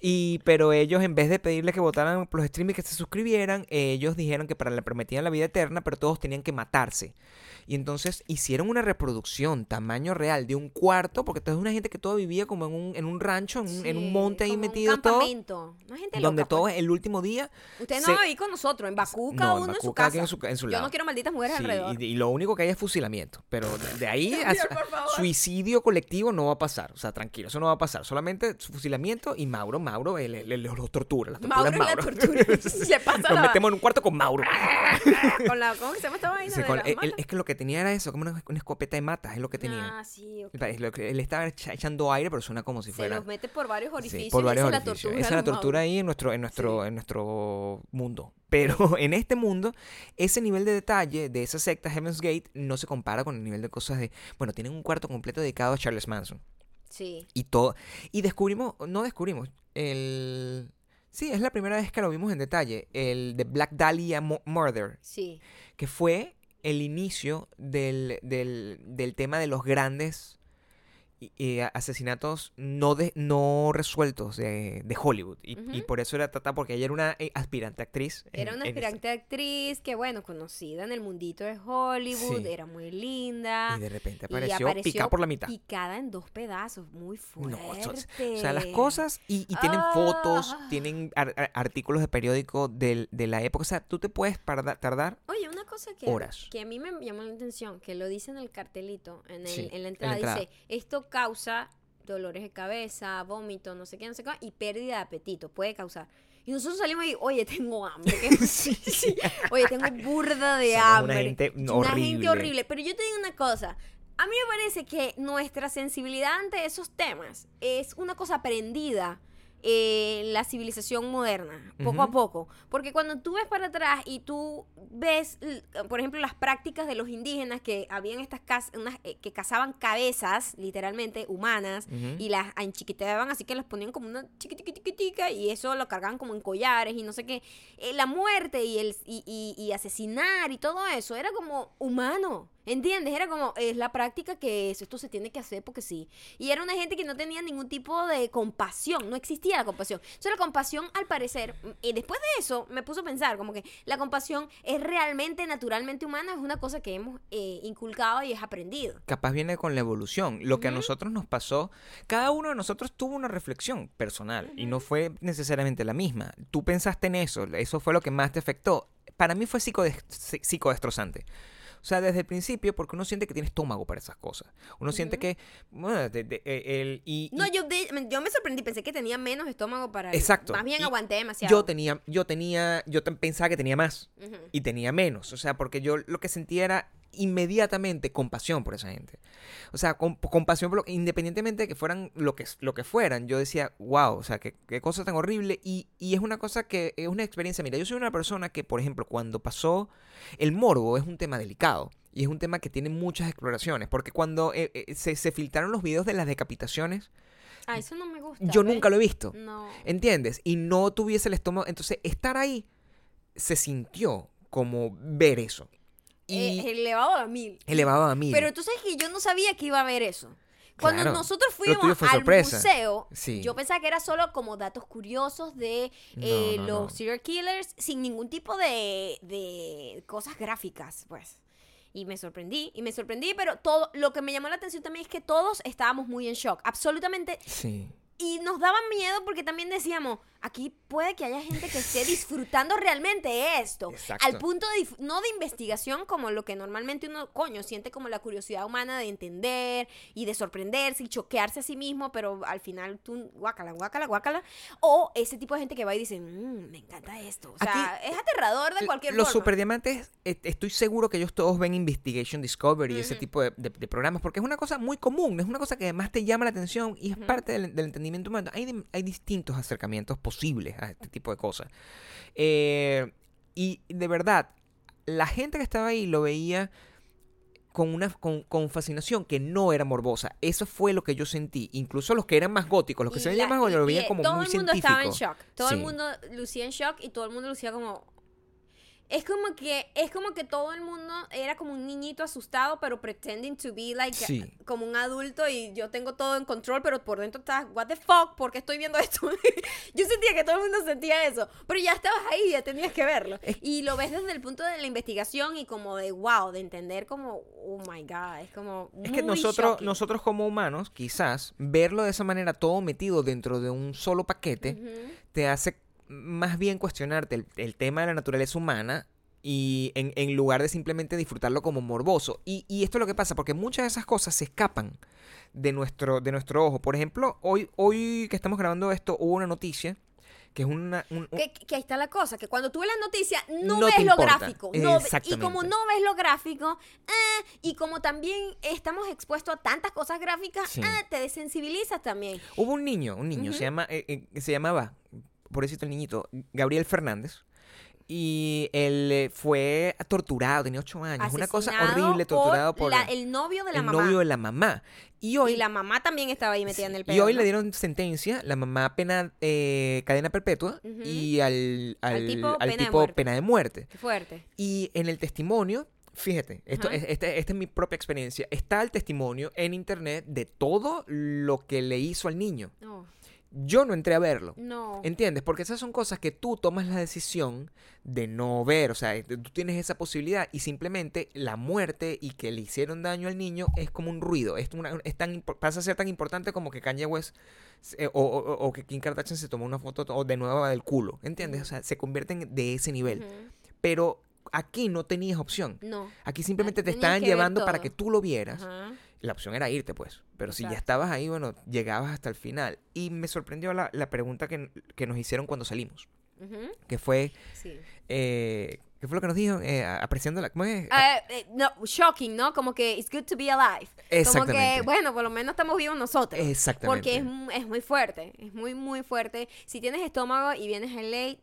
y pero ellos en vez de pedirle que votaran por los streamers que se suscribieran, ellos dijeron que para le prometían la vida eterna, pero todos tenían que matarse. Y entonces hicieron una reproducción tamaño real de un cuarto, porque toda es una gente que todo vivía como en un, en un rancho, en un, en un Sí, monte ahí como un metido todo, campamento. No gente donde loca, todo pues. el último día Ustedes se- no van a con nosotros, en Bakú, No, cada en uno en Bakú, su cada casa. en su- en su Yo lado. no quiero malditas mujeres Sí, alrededor. y, y lo único que hay es fusilamiento. Pero de, ahí a su- suicidio colectivo no va a pasar. O sea, tranquilo, eso no va a pasar. Solamente su fusilamiento y Mauro, Mauro, él- él los tortura. Las Mauro es la Mauro. tortura. Le pasa Nos la- metemos en un cuarto con Mauro. con la, ¿Cómo que se llama esta vaina? Sí, de con- él- él- es que lo que tenía era eso, como una, una escopeta de matas, es lo que tenía. Ah, sí, ok. Es lo que- Él estaba echa- echando aire, pero suena como si Se fuera. los mete por varios Sí, orificios. por y varios esa orificios. la tortura. Esa es la tortura Mauro. ahí en nuestro, en nuestro, Sí. en nuestro mundo. Pero en este mundo, ese nivel de detalle de esa secta Heaven's Gate no se compara con el nivel de cosas de. Bueno, tienen un cuarto completo dedicado a Charles Manson. Sí. Y todo. Y descubrimos, no descubrimos, el. Sí, es la primera vez que lo vimos en detalle. El de Black Dahlia Mu- Murder. Sí. Que fue el inicio del, del, del tema de los grandes y asesinatos no, de, no resueltos de, de Hollywood. Y, por eso era Tata, porque ella era una eh, aspirante actriz. en- Era una aspirante actriz que, bueno, conocida en el mundito de Hollywood, Sí. era muy linda. Y de repente apareció, apareció picada por la mitad. Picada en dos pedazos, muy fuerte. No, o sea, O sea, las cosas y, y tienen fotos, Ah. tienen ar- ar- artículos de periódico del- de la época. O sea, tú te puedes tardar Oye, una cosa que, Horas. que a mí me llamó la atención, que lo dice en el cartelito, en, el- Sí, en la en la entrada, entrada. dice, esto causa dolores de cabeza, vómito, no sé qué, no sé qué, y pérdida de apetito, puede causar. Y nosotros salimos y, oye, tengo hambre. ¿qué? Sí. Oye, tengo burda de Somos una hambre. gente Una horrible. gente horrible. Pero yo te digo una cosa. A mí me parece que nuestra sensibilidad ante esos temas es una cosa aprendida en la civilización moderna, poco a poco. Porque cuando tú ves para atrás y tú ves, por ejemplo, las prácticas de los indígenas que habían estas cas- unas, eh, que cazaban cabezas, literalmente, humanas, y las enchiquitaban, así que las ponían como una chiquitiquitica y eso lo cargaban como en collares y no sé qué. Eh, la muerte y, el, y, y- y asesinar y todo eso era como humano, ¿entiendes? Era como, es la práctica que es, esto se tiene que hacer porque sí. Y era una gente que no tenía ningún tipo de compasión, no existía la compasión. Entonces la compasión, al parecer, y después de eso me puso a pensar como que la compasión es realmente, naturalmente humana, es una cosa que hemos eh, inculcado y es aprendido. capaz viene con la evolución. Lo que a nosotros nos pasó, cada uno de nosotros tuvo una reflexión personal y no fue necesariamente la misma. Tú pensaste en eso, eso fue lo que más te afectó. Para mí fue psicode- psi- psicodestrozante. O sea, desde el principio, porque uno siente que tiene estómago para esas cosas. Uno siente que, bueno, de- de- eh, el, y, No, y yo, yo me sorprendí, pensé que tenía menos estómago para... el- Exacto. Más bien Y aguanté demasiado. yo tenía, yo tenía, yo pensaba que tenía más y tenía menos. O sea, porque yo lo que sentía era inmediatamente compasión por esa gente. O sea, com- compasión por lo, independientemente de que fueran lo que, lo que fueran. Yo decía, wow, o sea, qué, qué cosa tan horrible. Y, y es una cosa que es una experiencia. Mira, yo soy una persona que, por ejemplo, cuando pasó el morbo es un tema delicado. Y es un tema que tiene muchas exploraciones. Porque cuando eh, eh, se, se filtraron los videos de las decapitaciones, Ah, eso no me gusta. yo ¿ves? nunca lo he visto. No. ¿Entiendes? Y no tuviese el estómago. Entonces, estar ahí se sintió como ver eso. Y Eh, elevado a mil. elevado a mí. Pero tú sabes que yo no sabía que iba a haber eso. Cuando Claro. nosotros fuimos al sorpresa. museo, Sí. yo pensaba que era solo como datos curiosos de No, eh, no, los no. serial killers sin ningún tipo de, de cosas gráficas, pues. Y me sorprendí, y me sorprendí, pero todo lo que me llamó la atención también es que todos estábamos muy en shock, absolutamente Sí. y nos daba miedo porque también decíamos, aquí puede que haya gente que esté disfrutando realmente esto. Exacto. Al punto de, no de investigación como lo que normalmente uno, coño, siente como la curiosidad humana de entender y de sorprenderse y choquearse a sí mismo, pero al final tú, guácala, guácala, guácala. O ese tipo de gente que va y dice, "Mm, me encanta esto. O sea, es aterrador de cualquier Los forma. superdiamantes, eh, estoy seguro que ellos todos ven Investigation Discovery ese tipo de, de- de programas, porque es una cosa muy común, es una cosa que además te llama la atención y es parte del, del entendimiento humano. Hay, hay distintos acercamientos posibles a este tipo de cosas. Eh, y de verdad, la gente que estaba ahí lo veía con una con, con fascinación que no era morbosa. Eso fue lo que yo sentí. Incluso los que eran más góticos, los que Y se veían más góticos, lo veían como todo muy el mundo científico. estaba en shock. Todo el Sí. mundo lucía en shock y todo el mundo lucía como es como que es como que todo el mundo era como un niñito asustado pero pretending to be like Sí. como un adulto y yo tengo todo en control pero por dentro estás what the fuck ¿por qué estoy viendo esto? yo sentía que todo el mundo sentía eso pero ya estabas ahí ya tenías que verlo y lo ves desde el punto de la investigación y como de wow de entender como oh my god es como Es que nosotros, shocking. nosotros como humanos, quizás, verlo de esa manera todo metido dentro de un solo paquete, te hace más bien cuestionarte el, el tema de la naturaleza humana y en, en lugar de simplemente disfrutarlo como morboso. Y, y esto es lo que pasa, porque muchas de esas cosas se escapan de nuestro, de nuestro ojo. Por ejemplo, hoy, hoy que estamos grabando esto, hubo una noticia que es una... un- un- Que, que ahí está la cosa, que cuando tú ves las noticias no, ves lo gráfico. no y como no ves lo gráfico, eh, y como también estamos expuestos a tantas cosas gráficas, Sí. eh, te desensibilizas también. Hubo un niño, un niño, se, llama, eh, eh, se llamaba, por eso el niñito, Gabriel Fernández. Y él eh, fue torturado, tenía ocho años. Una cosa Asesinado horrible, torturado por, la- el novio de la el mamá. novio de la mamá. Y hoy, y la mamá también estaba ahí metida en el y pedo. hoy ¿no? le dieron sentencia, la mamá pena eh, cadena perpetua y al, al, Al tipo, al pena de tipo muerte. pena de muerte. Qué fuerte. Y en el testimonio, fíjate, esto, Ajá. es, este- esta es mi propia experiencia, está el testimonio en internet de todo lo que le hizo al niño. No, Yo no entré a verlo. no. ¿Entiendes? Porque esas son cosas que tú tomas la decisión de no ver. O sea, tú tienes esa posibilidad y simplemente la muerte y que le hicieron daño al niño es como un ruido. Es, una- es tan, pasa a ser tan importante como que Kanye West eh, o, o- o que Kim Kardashian se tomó una foto o de nuevo del culo. ¿Entiendes? O sea, se convierten de ese nivel. Pero aquí no tenías opción. No. Aquí simplemente te Tenías estaban llevando para que tú lo vieras. La opción era irte, pues. Pero si ya estabas ahí, bueno, llegabas hasta el final. Y me sorprendió la, la pregunta que, que nos hicieron cuando salimos. Ujú. Que fue, Sí. eh, ¿qué fue lo que nos dijo? Eh, apreciando la... ¿Cómo es? Eh, no, shocking, ¿no? Como que it's good to be alive. Como que, Exactamente. bueno, por lo menos estamos vivos nosotros. Exactamente. Porque es, es muy fuerte, es muy, muy fuerte. Si tienes estómago y vienes a ley,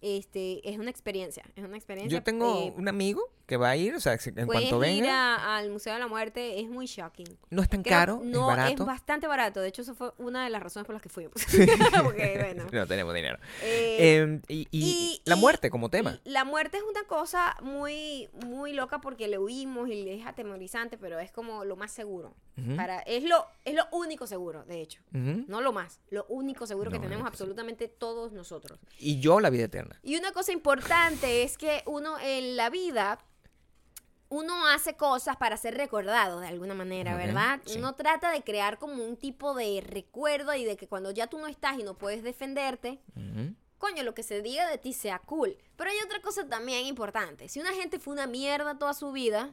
este, es una experiencia, es una experiencia. Yo tengo eh, un amigo que va a ir, o sea, en puedes cuanto ir venga, a- al Museo de la Muerte, es muy shocking. no es tan Creo- caro, no, es barato. bastante barato. De hecho, eso fue una de las razones por las que fuimos. Porque, bueno. No tenemos dinero. eh, Em, y, y y- la y- muerte como tema. La muerte es una cosa muy, muy loca porque le huimos y es atemorizante, pero es como lo más seguro. Ujú, Para, es, lo, es lo único seguro, de hecho. ujú. No lo más, lo único seguro que No, tenemos es absolutamente todos nosotros. Y yo la vida eterna. Y una cosa importante es que uno en la vida, uno hace cosas para ser recordado de alguna manera, ¿verdad? sí. Uno trata de crear como un tipo de recuerdo y de que cuando ya tú no estás y no puedes defenderte, coño, lo que se diga de ti sea cool. Pero hay otra cosa también importante. Si una gente fue una mierda toda su vida,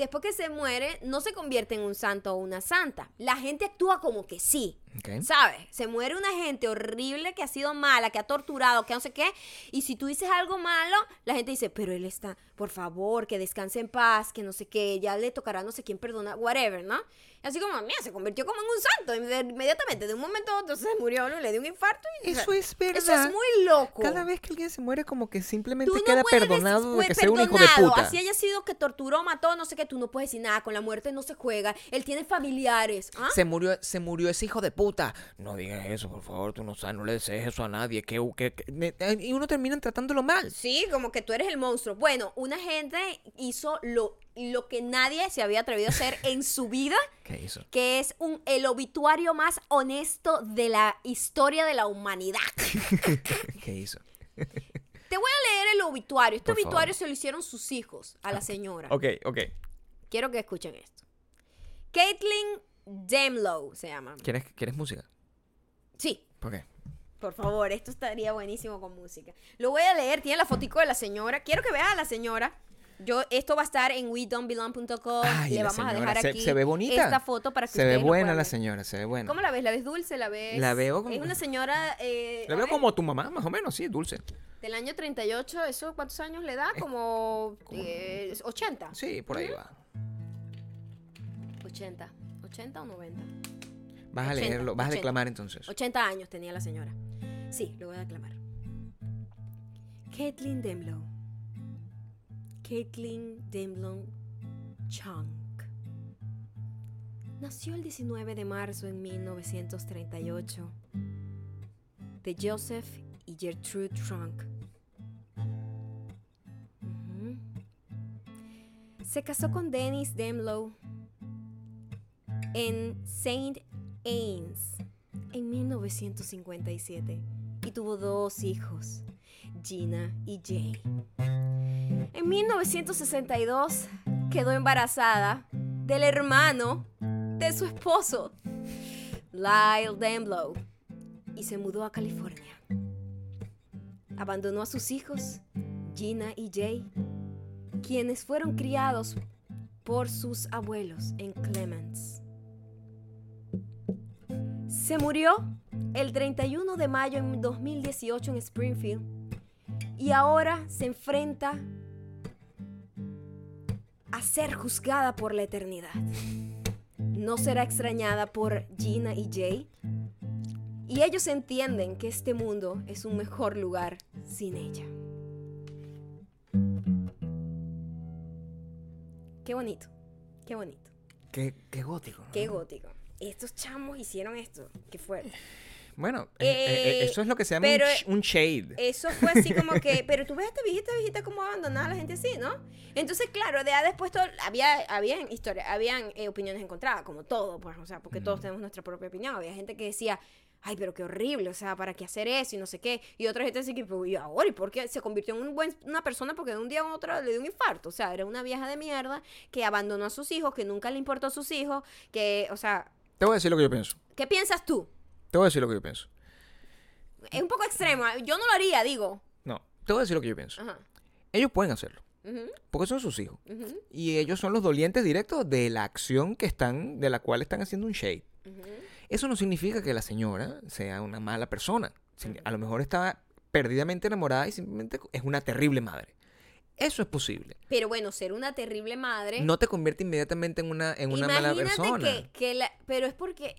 después que se muere, no se convierte en un santo o una santa. La gente actúa como que sí. ¿Sabes? Se muere una gente horrible que ha sido mala, que ha torturado, que no sé qué. Y si tú dices algo malo, la gente dice, pero él está, por favor, que descanse en paz, que no sé qué, ya le tocará no sé quién perdonar, whatever, ¿no? Y así como, mira, se convirtió como en un santo inme- inmediatamente. De un momento a otro se murió, ¿no? Le dio un infarto y... Eso es verdad. Eso es muy loco. Cada vez que alguien se muere, como que simplemente no queda perdonado de que sea un hijo de puta. Así haya sido que torturó, mató, no sé qué, tú no puedes decir nada. Con la muerte no se juega. Él tiene familiares. ¿ah? Se murió, se murió ese hijo de puta. No digas eso, por favor, tú no sabes, no le desees eso a nadie. Que, que- eh, y uno termina tratándolo mal. Sí, como que tú eres el monstruo. Bueno, una gente hizo lo, lo que nadie se había atrevido a hacer en su vida, ¿Qué hizo? que es un, el obituario más honesto de la historia de la humanidad. ¿Qué hizo? Te voy a leer el obituario. Este Por favor. obituario se lo hicieron sus hijos a la señora. Ok, ok. Quiero que escuchen esto. Caitlin Demlow se llama. ¿Quieres, ¿Quieres música? Sí, ¿Por qué? por favor, esto estaría buenísimo con música. Lo voy a leer, tiene la fotico de la señora. Quiero que veas a la señora. Yo, esto va a estar en wedon'tbelong.com. Le vamos a señora, dejar se- aquí se ve bonita. esta foto para que Se ve buena la señora, se ve buena. ¿Cómo la ves? ¿La ves dulce? ¿La ves? La veo como- Es una señora. eh, La a veo ver, como tu mamá, más o menos, sí, dulce. Del año 38, ¿eso cuántos años le da? Como. eh, 80. Sí, por ahí va. 80. 80 o 90. Vas a 80, leerlo, vas a 80. declamar entonces. 80 años tenía la señora. Sí, lo voy a aclamar. Caitlin Demlow. Caitlin Demlow Chunk. Nació el 19 de marzo en 1938 de Joseph y Gertrude Trunk. Se casó con Dennis Demlow en St. Ains en 1957 y tuvo dos hijos, Gina y Jay. En 1962 quedó embarazada del hermano de su esposo, Lyle Demlow, y se mudó a California. Abandonó a sus hijos, Gina y Jay, quienes fueron criados por sus abuelos en Clements. Se murió el 31 de mayo en 2018 en Springfield y ahora se enfrenta a ser juzgada por la eternidad. No será extrañada por Gina y Jay. Y ellos entienden que este mundo es un mejor lugar sin ella. Qué bonito, qué bonito, Qué, qué gótico. ¿no? qué gótico. Estos chamos hicieron esto, qué fuerte. Bueno, eh, eh, Eh, eso es lo que se llama un, pero, sh- un shade. Eso fue así como que, pero tú ves a esta viejita, viejita como abandonada a la gente así, ¿no? Entonces, claro, de ahí después todo, había, habían historias, habían eh, opiniones encontradas, como todo, pues, o sea, porque todos tenemos nuestra propia opinión. Había gente que decía, ay, pero qué horrible, o sea, ¿para qué hacer eso? Y no sé qué. Y otra gente decía que, "Pero, ¿y ahora? ¿Y por qué se convirtió en un buen, una persona porque de un día a otro le dio un infarto? O sea, era una vieja de mierda que abandonó a sus hijos, que nunca le importó a sus hijos, que, o sea, Te voy a decir lo que yo pienso. ¿qué piensas tú? Te voy a decir lo que yo pienso. Es un poco extremo, yo no lo haría, digo. No, te voy a decir lo que yo pienso. Ajá. Ellos pueden hacerlo. Porque son sus hijos. Y ellos son los dolientes directos de la acción que están, de la cual están haciendo un shade. Eso no significa que la señora sea una mala persona. A lo mejor está perdidamente enamorada y simplemente es una terrible madre. Eso es posible. Pero bueno, ser una terrible madre. No te convierte inmediatamente en una, en una mala persona. que, que la, pero es porque.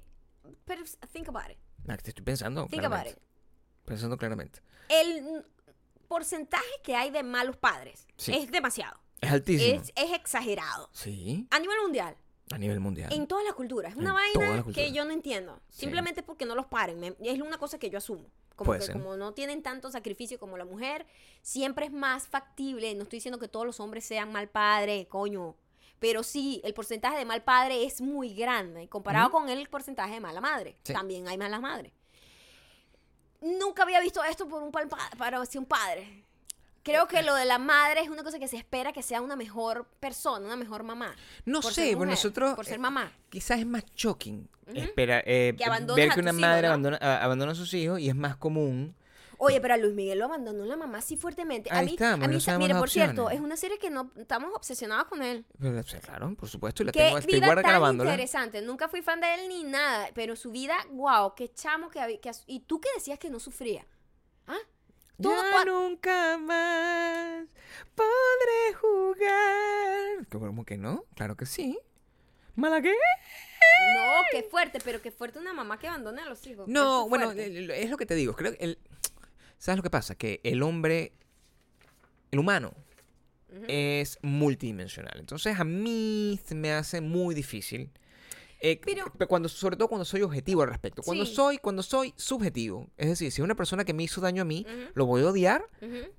Pero think about it. Ah, te estoy pensando. Think about claramente. Pensando claramente. El porcentaje que hay de malos padres Sí. es demasiado. Es altísimo. Es, es exagerado. Sí, A nivel mundial, a nivel mundial. en todas las culturas. Es una En vaina que yo no entiendo. Sí. Simplemente porque no los paren. me- es una cosa que yo asumo. Como Puede que ser. como no tienen tanto sacrificio como la mujer, siempre es más factible. No estoy diciendo que todos los hombres sean mal padre, coño. Pero sí, el porcentaje de mal padre es muy grande comparado Ujú. con el porcentaje de mala madre. Sí. También hay malas madres. Nunca había visto esto por un para ser un padre. Creo que lo de la madre es una cosa que se espera que sea una mejor persona, una mejor mamá. No por sé, ser bueno, mujer, nosotros Por ser eh, mamá. quizás es más shocking. Ujú. Espera, eh, Que ver que una hijos, madre ¿no? abandona, a- abandona a sus hijos y es más común. Oye, pero a Luis Miguel lo abandonó la mamá así fuertemente. A Ahí mí, está, a mí no las por cierto, es una serie que no estamos obsesionados con él. Pero, claro, por supuesto, y la Qué tengo, estoy vida guarda tan interesante. Nunca fui fan de él ni nada, pero su vida, wow, qué chamo que que y tú que decías que no sufría. ¿Ah? Todo Ya cua- nunca más podré jugar. ¿Cómo que no? Claro que sí. ¿Mala qué? No, qué fuerte, pero qué fuerte una mamá que abandone a los hijos. No, bueno, es lo que te digo. Creo que el, ¿Sabes lo que pasa? Que el hombre, el humano, es multidimensional. Entonces a mí me hace muy difícil. Eh, Pero- pe- cuando, sobre todo cuando soy objetivo al respecto. Cuando Sí. soy, cuando soy subjetivo. Es decir, si es una persona que me hizo daño a mí, lo voy a odiar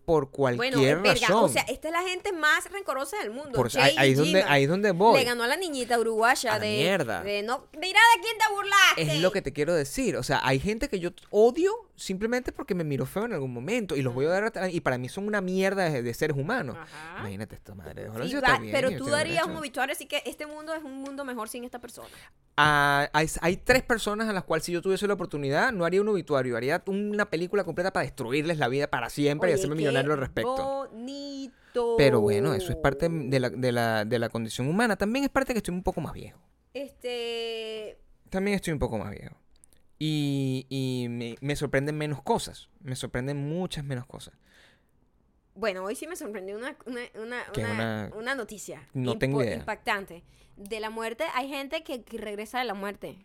por cualquier verga. razón. O sea, esta es la gente más rencorosa del mundo. Por- ahí, ahí donde, ahí donde voy. Le ganó a la niñita uruguaya A de. mierda. De no. Mira de quién te burlaste. Es lo que te quiero decir. O sea, hay gente que yo odio simplemente porque me miró feo en algún momento y los voy a dar a- y para mí son una mierda de, de seres humanos. Imagínate esta madre. Sí, va- bien, pero tú darías un obituario, así que este mundo es un mundo mejor sin esta persona. Ah, hay, hay tres personas a las cuales si yo tuviese la oportunidad no haría un obituario, haría una película completa para destruirles la vida para siempre y Oye, hacerme qué millonario al respecto. Bonito. Pero bueno, eso es parte de la, de, la, de la condición humana. También es parte que estoy un poco más viejo. Este. También estoy un poco más viejo. Y, y me, me sorprenden menos cosas. Me sorprenden muchas menos cosas. Bueno, hoy sí me sorprendió una, una, una, una- noticia. No tengo idea. Impactante. De la muerte, hay gente que, que regresa de la muerte.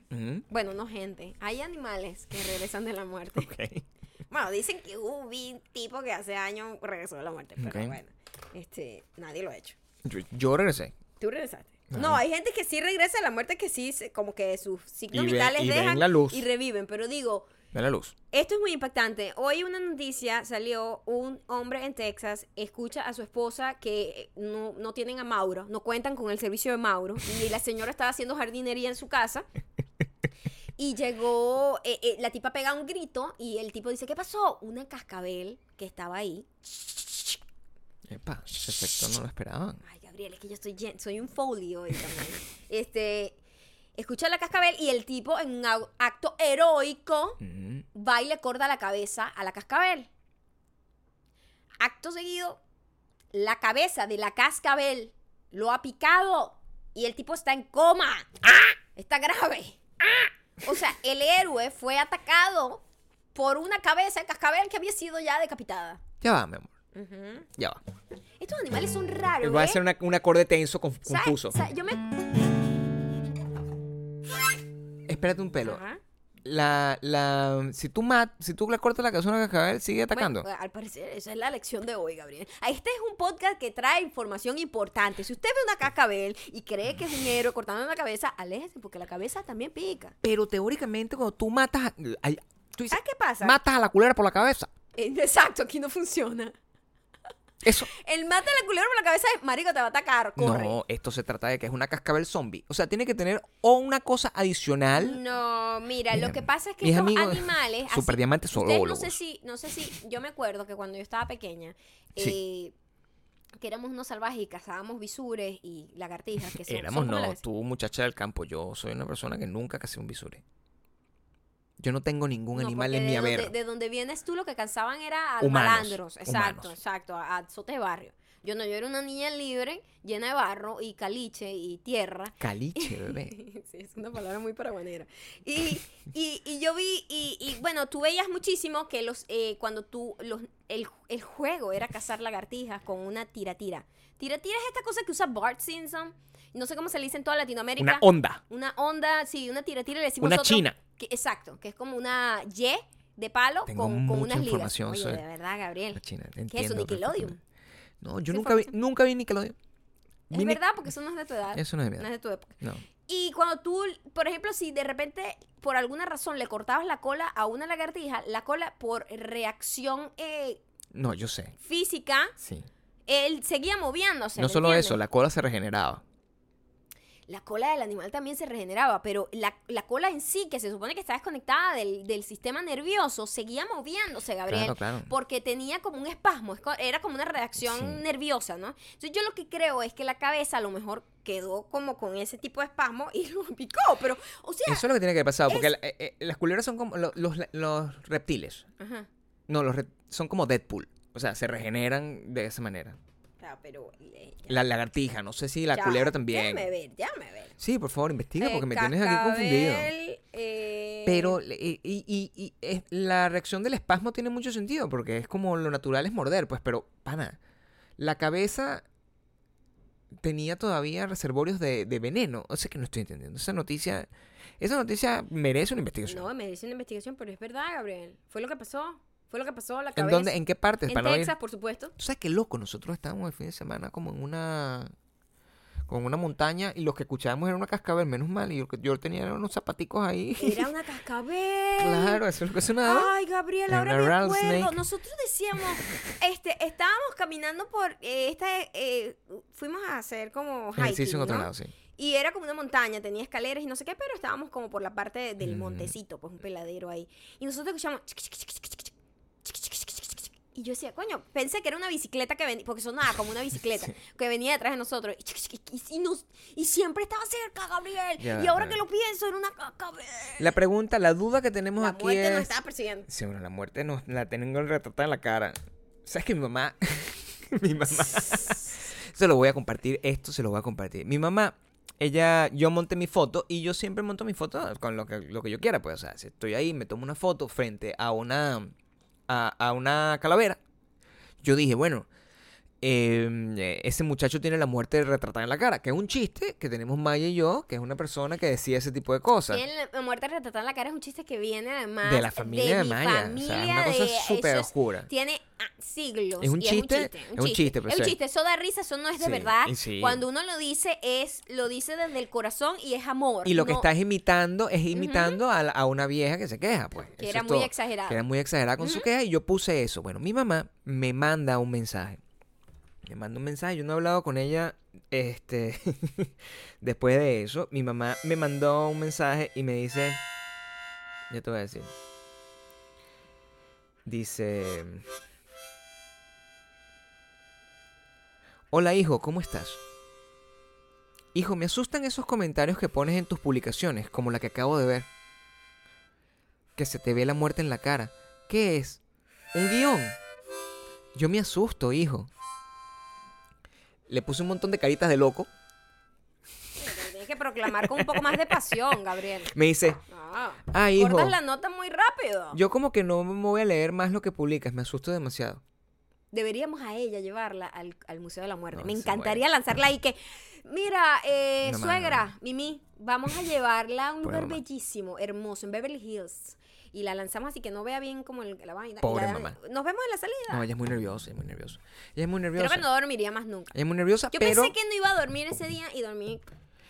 Bueno, no gente. Hay animales que regresan de la muerte. Ok. Bueno, dicen que hubo un tipo que hace años regresó de la muerte. Pero bueno, este, nadie lo ha hecho. Yo, yo regresé. ¿Tú regresaste? Ajá. No, hay gente que sí regresa de la muerte, que sí, como que sus signos Y ve- vitales y dejan la luz. y reviven. Pero digo, De la luz. esto es muy impactante. Hoy una noticia salió, un hombre en Texas escucha a su esposa que no, no tienen a Mauro, no cuentan con el servicio de Mauro, y la señora estaba haciendo jardinería en su casa. Y llegó, eh, eh, la tipa pega un grito y el tipo dice, ¿qué pasó? Una cascabel que estaba ahí. Epa, ese efecto no lo esperaban. Ay, Gabriel, es que yo estoy soy un folio hoy también. este, escucha la cascabel y el tipo en un acto heroico va y le corta la cabeza a la cascabel. Acto seguido, la cabeza de la cascabel lo ha picado y el tipo está en coma. ¡Ah! Está grave. ¡Ah! O sea, el héroe fue atacado por una cabeza de cascabel que había sido ya decapitada. Ya va, mi amor. Ya va. Estos animales son raros. Va a ¿eh? ser un acorde tenso, confuso. yo me. Espérate un pelo. Ajá. La, la, si tú mat, si tú le cortas la cabeza a cascabel, sigue atacando. Bueno, al parecer, esa es la lección de hoy, Gabriel. Este es un podcast que trae información importante. Si usted ve una cascabel y cree que es un héroe cortando una cabeza, aléjese, porque la cabeza también pica. Pero teóricamente cuando tú matas, a- tú dices, ¿Sabes qué pasa? matas a la culebra por la cabeza. Eh, Exacto, aquí no funciona. Eso. El mate a la culebra por la cabeza es, marico, te va a atacar, corre. No, esto se trata de que es una cascabel zombie. O sea, tiene que tener o una cosa adicional. No, mira, Mira, lo que pasa es que estos amigos animales. así- superdiamantes ustedes zoólogos. No sé si, no sé si, yo me acuerdo que cuando yo estaba pequeña, Sí. eh, que éramos unos salvajes y cazábamos visures y lagartijas, que son, Éramos son no, las- tú muchacha del campo. Yo soy una persona que nunca cazé un bisure. Yo no tengo ningún No, animal en mi haber. donde, de donde vienes tú lo que cansaban era a Humanos, malandros. Exacto, humanos. exacto, a, a sote de barrio. Yo no, yo era una niña libre, llena de barro y caliche y tierra. Caliche, bebé. sí, es una palabra muy paraguanera. Y, y, y yo vi, y, y, bueno, tú veías muchísimo que los eh, cuando tú, los, el, el juego era cazar lagartijas con una tira-tira. Tira-tira es esta cosa que usa Bart Simpson. No sé cómo se le dice en toda Latinoamérica. Una onda. Una onda, sí, una tira-tira le decimos Una nosotros china. que- exacto, que es como una Y de palo Tengo con, con mucha unas ligas. información Oye, sobre- de verdad, Gabriel. La China, ¿Qué es eso, Nickelodeon? No, yo ¿Qué nunca vi, nunca vi Nickelodeon. Es verdad, porque eso no es de tu edad. Eso no es de mi No edad. es de tu época. No. Y cuando tú, por ejemplo, si de repente, por alguna razón, le cortabas la cola a una lagartija, la cola por reacción eh, No, yo sé. física, Sí. él seguía moviéndose. no ¿me solo entiendes? eso, la cola se regeneraba. La cola del animal también se regeneraba, pero la, la cola en sí, que se supone que está desconectada del, del sistema nervioso, seguía moviéndose, Gabriel. Claro, claro. Porque tenía como un espasmo, era como una reacción Sí. nerviosa, ¿no? Entonces yo lo que creo es que la cabeza a lo mejor quedó como con ese tipo de espasmo y lo picó, pero, o sea... Eso es lo que tiene que haber pasado, porque es- la- eh, eh, las culebras son como lo- los, los reptiles. Ajá. No, los rep- son como Deadpool. O sea, se regeneran de esa manera. Pero... eh, La lagartija, no sé si la ya, culebra también. Déjame ver, déjame ver. Sí, por favor, investiga porque Eh, me tienes aquí confundido. eh, Pero y, y- y- y es- la reacción del espasmo tiene mucho sentido porque es como lo natural es morder, pues, pero, pana, la cabeza tenía todavía reservorios de, de veneno. O sea que no estoy entendiendo. Esa noticia, esa noticia merece una investigación. No, me dice una investigación, pero es verdad, Gabriel. Fue lo que pasó. Fue lo que pasó. La ¿En cabeza. dónde, en qué partes? En Para no ir- Texas, por supuesto. ¿Tú sabes qué loco? Nosotros estábamos el fin de semana como en una con una montaña y los que escuchábamos era una cascabel, menos mal, y yo, yo tenía unos zapaticos ahí. Era una cascabel. claro, eso es lo que sonaba. Ay, Gabriel, ahora me acuerdo. Nosotros decíamos, este, estábamos caminando por eh, esta, eh, fuimos a hacer como hiking, Ejercicio en otro ¿no? lado, sí. Y era como una montaña, tenía escaleras y no sé qué, pero estábamos como por la parte del Mm. montecito, pues un peladero ahí. Y nosotros escuchamos... Y yo decía, coño, pensé que era una bicicleta que venía, porque sonaba como una bicicleta Sí. que venía detrás de nosotros. Y, nos- siempre estaba cerca, Gabriel. Ya, y ahora ya. que lo pienso, era una cascabel. La pregunta, la duda que tenemos La aquí muerte es... nos estaba persiguiendo. Sí, bueno, la muerte nos la tengo retratada en la cara. ¿Sabes que mi mamá... mi mamá... se lo voy a compartir, esto se lo voy a compartir. Mi mamá, ella, yo monté mi foto y yo siempre monto mi foto con lo que, lo que yo quiera. Pues, o sea, si estoy ahí, me tomo una foto frente a una, a, a una calavera. Yo dije, bueno, eh, ese muchacho tiene la muerte retratada en la cara, que es un chiste que tenemos Maya y yo, que es una persona que decía ese tipo de cosas. Tiene la muerte retratada en la cara es un chiste que viene además De la familia de, mi Maya. o sea, familia, es una cosa súper es- oscura. Tiene ah, siglos. Es un y chiste, es un chiste, pero Es un sí. chiste, eso da risa, eso no es de Sí, verdad. sí. Cuando uno lo dice, es lo dice desde el corazón y es amor. Y lo que estás imitando es imitando a, a una vieja que se queja, pues. Que Eso era es muy todo. exagerada. Que era muy exagerada con su queja y yo puse eso. Bueno, mi mamá me manda un mensaje. Me manda un mensaje, yo no he hablado con ella este después de eso. Mi mamá me mandó un mensaje y me dice, ya te voy a decir. Dice, Hola hijo, ¿cómo estás? Hijo, me asustan esos comentarios que pones en tus publicaciones, como la que acabo de ver. Que se te ve la muerte en la cara. ¿Qué es? ¿Un guion? Yo me asusto, hijo. Le puse un montón de caritas de loco. Tienes que proclamar con un poco más de pasión, Gabriel. Me dice, Ah, hijo, cortas la nota muy rápido. yo como que no me voy a leer más lo que publicas, me asusto demasiado. Deberíamos a ella llevarla al, al Museo de la Muerte. No, Me encantaría lanzarla ahí que, mira, eh, No, suegra. Mimi, vamos a llevarla a un lugar bellísimo, hermoso, en Beverly Hills. Y la lanzamos así que no vea bien como el- la vaina. Pobre la- mamá. Nos vemos en la salida. No, ella es muy nerviosa, es muy nerviosa. Ella es muy Creo nerviosa. que no dormiría más nunca. Ella es muy nerviosa, Yo pero pensé que no iba a dormir ese día y dormí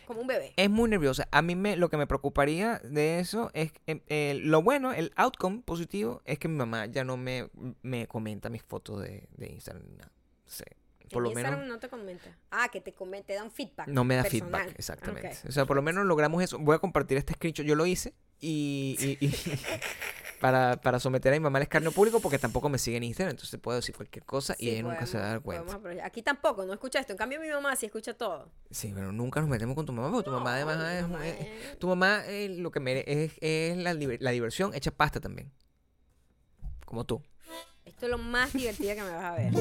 como un bebé. es muy nerviosa. A mí me, lo que me preocuparía de eso es eh, eh, lo bueno, el outcome positivo es que mi mamá ya no me, me comenta mis fotos de, de Instagram. ni nada. O sea, por En lo Instagram menos no te comenta. Ah, que te comenta, te da un feedback. no me da personal. feedback, exactamente. O sea, por lo menos logramos eso. Voy a compartir este screenshot. Yo lo hice y, y- y- para, para someter a mi mamá al escarnio público porque tampoco me sigue en Instagram. Entonces puedo decir cualquier cosa y ella nunca se va a dar cuenta. podemos. Aquí tampoco, no escucha esto. En cambio, mi mamá sí escucha todo. Sí, pero nunca nos metemos con tu mamá porque tu mamá además mi es, mamá es- es- Tu mamá eh, lo que mere- es, es la, la diversión hecha pasta también. Como tú. Esto es lo más divertido que me vas a ver.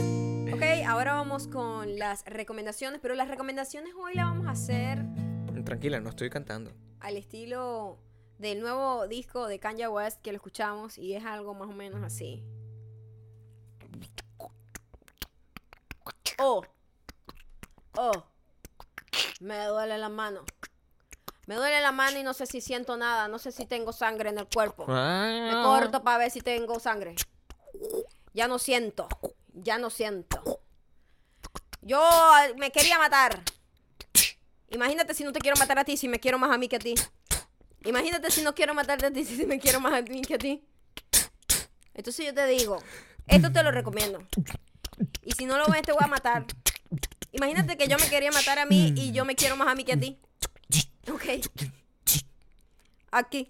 Ok, ahora vamos con las recomendaciones, pero las recomendaciones hoy las vamos a hacer Tranquila, no estoy cantando. al estilo del nuevo disco de Kanye West que lo escuchamos y es algo más o menos así. Oh, oh, me duele la mano. Me duele la mano y no sé si siento nada, no sé si tengo sangre en el cuerpo. Me corto para ver si tengo sangre. Ya no siento. Ya no siento. Yo eh, me quería matar. Imagínate si no te quiero matar a ti, si me quiero más a mí que a ti. Imagínate si no quiero matarte a ti, si me quiero más a mí que a ti. Entonces yo te digo, esto te lo recomiendo. Y si no lo ves, te voy a matar. Imagínate que yo me quería matar a mí y yo me quiero más a mí que a ti. Ok. Aquí.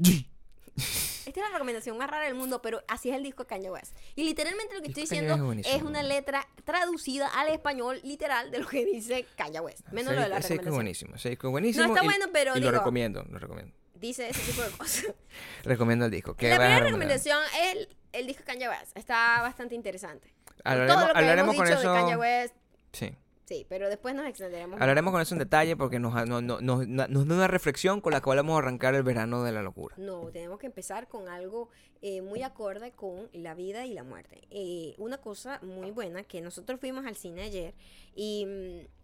Esta es la recomendación más rara del mundo, pero así es el disco de Kanye West. Y literalmente lo que estoy diciendo es una letra traducida al español literal de lo que dice Kanye West. Menos lo de la ese disco es recomendación. buenísimo. Ese disco es buenísimo. está y- bueno, pero Y lo recomiendo, lo recomiendo. Dice ese tipo de cosas. Recomiendo el disco. ¿Qué La primera recomendación es el, el disco Kanye West. Está bastante interesante. Hablaremos- Todo lo que hablaremos hemos con eso- de Kanye West, Sí. sí, pero después nos extenderemos. Hablaremos con eso en detalle porque nos, no- no- nos, nos da una reflexión con la cual vamos a arrancar el verano de la locura. No, tenemos que empezar con algo eh, muy acorde con la vida y la muerte. Eh, una cosa muy buena que nosotros fuimos al cine ayer y mm,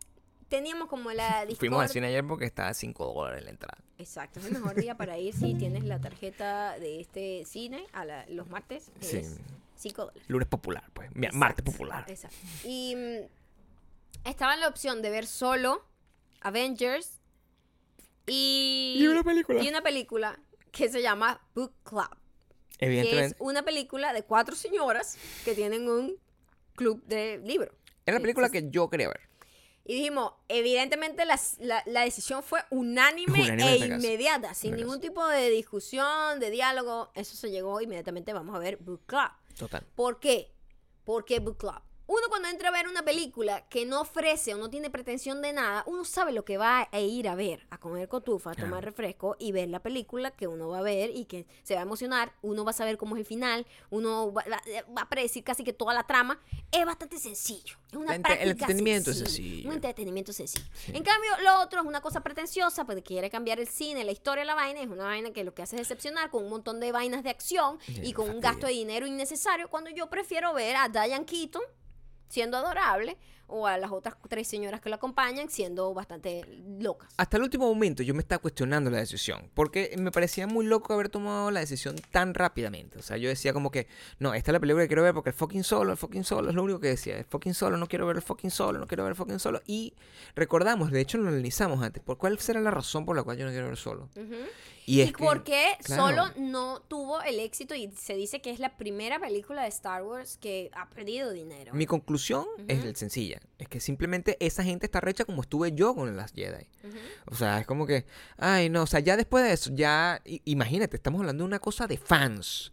teníamos como la Fuimos al discord- cine ayer porque estaba a 5 dólares la entrada. Exacto, es el mejor día para ir si tienes la tarjeta de este cine a la- los martes. Sí. Es 5 dólares. Lunes popular, pues. Exacto, Martes popular. Exacto. Y mm, estaba la opción de ver solo Avengers y, Y una película. y una película que se llama Book Club. Que es Evidentemente. una película de cuatro señoras que tienen un club de libros. Era la película que yo quería ver. Y dijimos, evidentemente la, la decisión fue unánime, e este caso. inmediata, sin este ningún tipo de discusión, de diálogo. Eso se llegó inmediatamente, vamos a ver Book Club. Total. ¿Por qué? ¿Por qué Book Club? Uno cuando entra a ver una película que no ofrece o no tiene pretensión de nada, uno sabe lo que va a ir a ver, a comer cotufa, a tomar refresco y ver la película que uno va a ver y que se va a emocionar, uno va a saber cómo es el final, uno va, va- va a predecir casi que toda la trama. Es bastante sencillo. Es una ente- práctica el entretenimiento es sencillo. Un entretenimiento sencillo. Sí. En cambio, lo otro es una cosa pretenciosa, porque quiere cambiar el cine, la historia, la vaina. Es una vaina que lo que hace es decepcionar con un montón de vainas de acción Sí, y con un gasto de dinero innecesario, cuando yo prefiero ver a Diane Keaton siendo adorable o a las otras tres señoras que lo acompañan siendo bastante locas. Hasta el último momento yo me estaba cuestionando la decisión, porque me parecía muy loco haber tomado la decisión tan rápidamente. O sea, yo decía como que, no, esta es la película que quiero ver porque el fucking solo, el fucking solo, es lo único que decía, el fucking solo, no quiero ver el fucking solo, no quiero ver el fucking solo. Y recordamos, de hecho lo analizamos antes, ¿por cuál será la razón por la cual yo no quiero ver solo? Ujú. Y, ¿Y, es que- por qué claro. solo no tuvo el éxito? Y se dice que es la primera película de Star Wars que ha perdido dinero. Mi conclusión es sencilla, es que simplemente esa gente está recha como estuve yo con las Jedi. O sea, es como que, ay, no, o sea, ya después de eso, ya, imagínate, estamos hablando de una cosa de fans.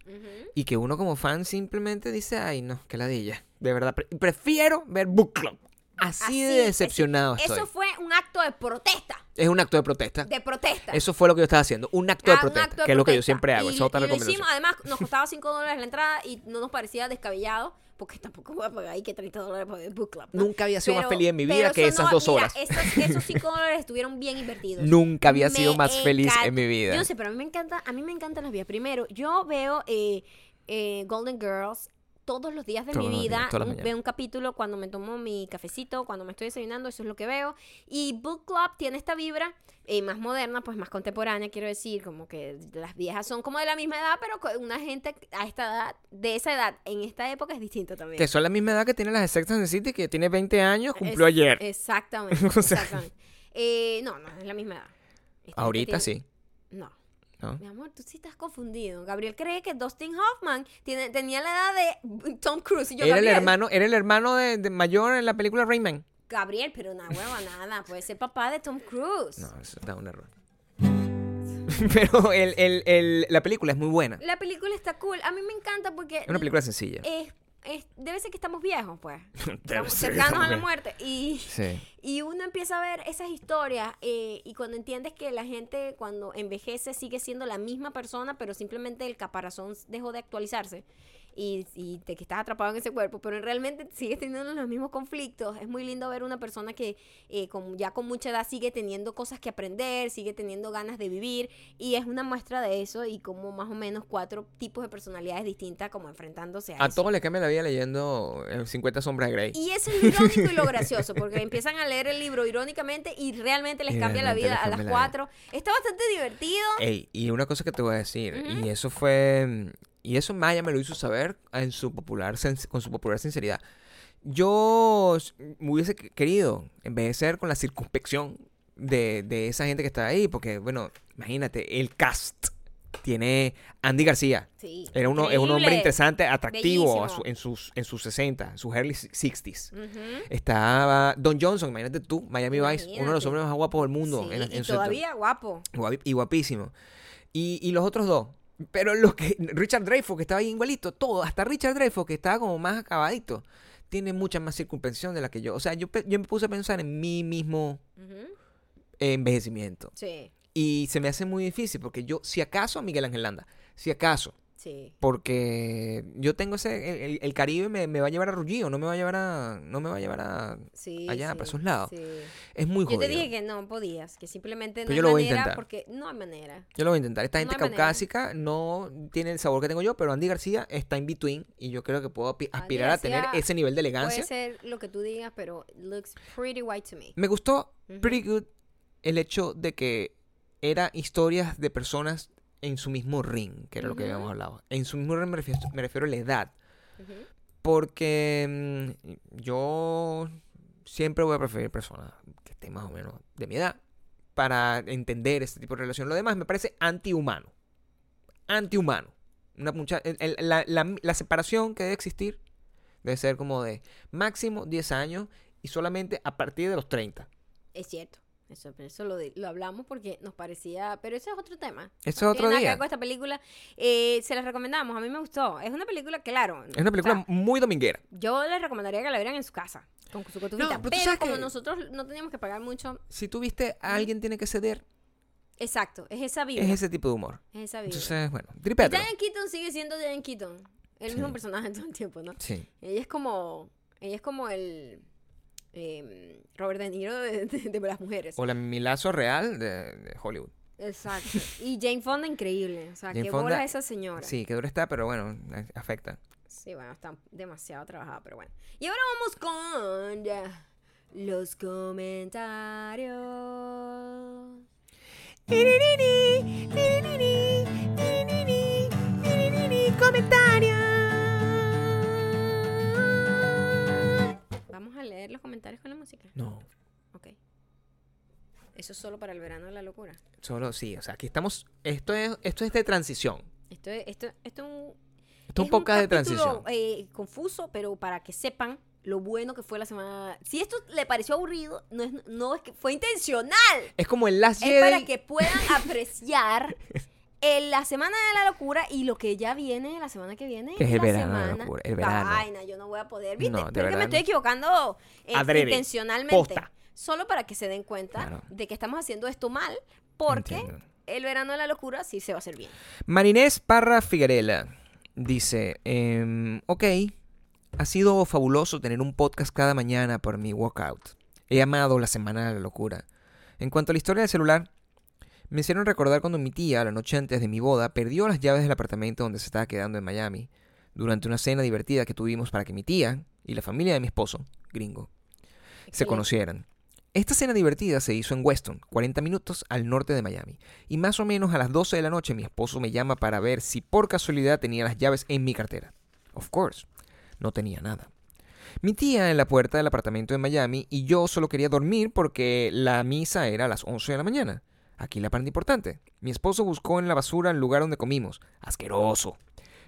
Y que uno como fan simplemente dice, ay, no, que ladilla. De verdad, pre- prefiero ver Book Club. Así, de decepcionado Eso estoy. fue un acto de protesta. Es un acto de protesta. De protesta. Eso fue lo que yo estaba haciendo. Un acto de Ah, un protesta. acto de que es lo que yo protesta. siempre hago. Y, Esa es otra y lo recomendación. hicimos, además, nos costaba 5 dólares la entrada y no nos parecía descabellado, porque tampoco voy a pagar ahí que 30 dólares por el book club. ¿no? Nunca había sido más Pero- feliz en mi vida que eso esas no- dos mira, horas. esos, esos 5 dólares estuvieron bien invertidos. Nunca había Me sido más feliz en mi vida. Yo no sé, pero a mí me encanta, a mí me encantan las vías. Primero, yo veo eh, eh, Golden Girls todos los días de Todos mi días, vida. mañanas. veo un capítulo cuando me tomo mi cafecito, cuando me estoy desayunando, eso es lo que veo. Y Book Club tiene esta vibra eh, más moderna, pues más contemporánea, quiero decir, como que las viejas son como de la misma edad, pero una gente a esta edad, de esa edad, en esta época es distinto también. Que son la misma edad que tiene las de Sex and the City, que tiene 20 años, cumplió Es- ayer. Exactamente, O sea. exactamente. Eh, no, no, es la misma edad. Esta Ahorita tiene- sí. No. ¿No? Mi amor, tú sí estás confundido. Gabriel cree que Dustin Hoffman tiene, tenía la edad de Tom Cruise. Y yo, Era el hermano, era el hermano de, de mayor en la película Rayman. Gabriel, pero una hueva, nada. Puede ser papá de Tom Cruise. No, eso da un error. Pero el, el- el- la película es muy buena. La película está cool. A mí me encanta porque Es una película sencilla. es, es- debe ser que estamos viejos, pues. Estamos cercanos a la muerte. Y, Sí. y uno empieza a ver esas historias eh, y cuando entiendes que la gente cuando envejece sigue siendo la misma persona, pero simplemente el caparazón dejó de actualizarse y, y te que estás atrapado en ese cuerpo, pero realmente sigues teniendo los mismos conflictos. Es muy lindo ver una persona que eh, con, ya con mucha edad sigue teniendo cosas que aprender, sigue teniendo ganas de vivir y es una muestra de eso y como más o menos cuatro tipos de personalidades distintas como enfrentándose a, A todos les cambia la vida leyendo eh, 50 sombras de Grey. Y eso es irónico y lo gracioso, porque empiezan a leer el libro irónicamente y realmente les Y cambia la vida a las la cuatro. Está bastante divertido. Ey, y una cosa que te voy a decir, y eso fue, mm, y eso Maya me lo hizo saber en su popular, con su popular sinceridad. Yo me hubiese que- querido envejecer con la circunspección de, de esa gente que está ahí, porque, bueno, imagínate, el cast tiene Andy García. Sí. Era uno, es un hombre interesante, atractivo su- en, sus, en sus 60, en sus early 60s. Ujú. Estaba Don Johnson, imagínate tú, Miami Vice, uno de los Imagínate. hombres más guapos del mundo. Sí, en- y su- todavía guapo. Y guapísimo. Y, y los otros dos. Pero lo que Richard Dreyfuss, que estaba ahí igualito, todo, hasta Richard Dreyfuss, que estaba como más acabadito, tiene mucha más circunspección de la que yo. O sea, yo, yo me puse a pensar en mi mismo envejecimiento. Sí, Y se me hace muy difícil, porque yo, si acaso, Miguel Ángel Landa, si acaso, sí. porque yo tengo ese, el, Caribe me, me va a llevar a Ruggiero, no me va a llevar a, no me va a llevar a, Sí, allá, sí, para esos lados. es muy Yo jodido. te dije que no podías, que simplemente no Pero hay yo lo voy a manera intentar. porque no hay manera. Yo lo voy a intentar. Esta No gente manera. caucásica no tiene el sabor que tengo yo, pero Andy García está in between y yo creo que puedo aspirar a tener ese nivel de Puede elegancia. ser lo que tú digas, pero looks pretty white to me. Me gustó pretty good el hecho de que era historias de personas en su mismo ring, que era lo que habíamos hablado. En su mismo ring me refiero, me refiero a la edad, porque mm, yo siempre voy a preferir personas que estén más o menos de mi edad para entender este tipo de relación. Lo demás me parece antihumano. Antihumano. Una mucha- el- el- la, la- la separación que debe existir debe ser como de máximo 10 años y solamente a partir de los 30. Es cierto. Eso, pero eso lo, lo hablamos porque nos parecía. Pero ese es otro tema. Eso es otro que día. con esta película. Eh, se las recomendamos. A mí me gustó. Es una película, claro. Es una película o sea, muy dominguera. yo les recomendaría que la vieran en su casa. Con su cotufita. No, pero tú pero como que- nosotros no teníamos que pagar mucho. Si tú viste a alguien tiene que ceder, Exacto. Es esa vibra. es Es, ese tipo de humor. esa vibra. Entonces, bueno, Y tripétalo. Diane Keaton sigue siendo Diane Keaton. El Sí. mismo personaje todo el tiempo, ¿no? Sí. Ella es como. Ella es como el. Em, Robert De Niro de, de- de las mujeres. O la Milazo Real de, de Hollywood. Exacto. Y Jane Fonda increíble. O sea, Jane qué Fonda- bola esa señora. Sí, que dura está, pero bueno, eh, afecta. Sí, bueno, está demasiado trabajada, pero bueno. Y ahora vamos con ya, los comentarios. Vamos leer los comentarios con la música. No. Ok. Eso es solo para el verano de la locura. Solo sí, o sea, aquí estamos. Esto es, esto es de transición. Esto es, esto, esto es un, Esto es un podcast de transición. eh, confuso, pero para que sepan lo bueno que fue la semana. Si esto le pareció aburrido, no es, no es que fue intencional. Es como el Last Es para que puedan apreciar en la semana de la locura y lo que ya viene la semana que viene. Que es el la verano de la semana- locura, el verano. Vaina, yo no voy a poder. ¿Viste? No, que me estoy equivocando eh, Adrede. intencionalmente. Posta. Solo para que se den cuenta Claro. de que estamos haciendo esto mal. Porque Entiendo. el verano de la locura sí se va a hacer bien. Marinés Parra Figuerela dice, em, ok, ha sido fabuloso tener un podcast cada mañana por mi workout. He amado la semana de la locura. En cuanto a la historia del celular, me hicieron recordar cuando mi tía, la noche antes de mi boda, perdió las llaves del apartamento donde se estaba quedando en Miami, durante una cena divertida que tuvimos para que mi tía y la familia de mi esposo, gringo, se conocieran. Esta cena divertida se hizo en Weston, 40 minutos al norte de Miami. Y más o menos a las 12 de la noche mi esposo me llama para ver si por casualidad tenía las llaves en mi cartera. Of course, no tenía nada. Mi tía en la puerta del apartamento de Miami y yo solo quería dormir porque la misa era a las 11 de la mañana. Aquí la parte importante. Mi esposo buscó en la basura el lugar donde comimos. Asqueroso.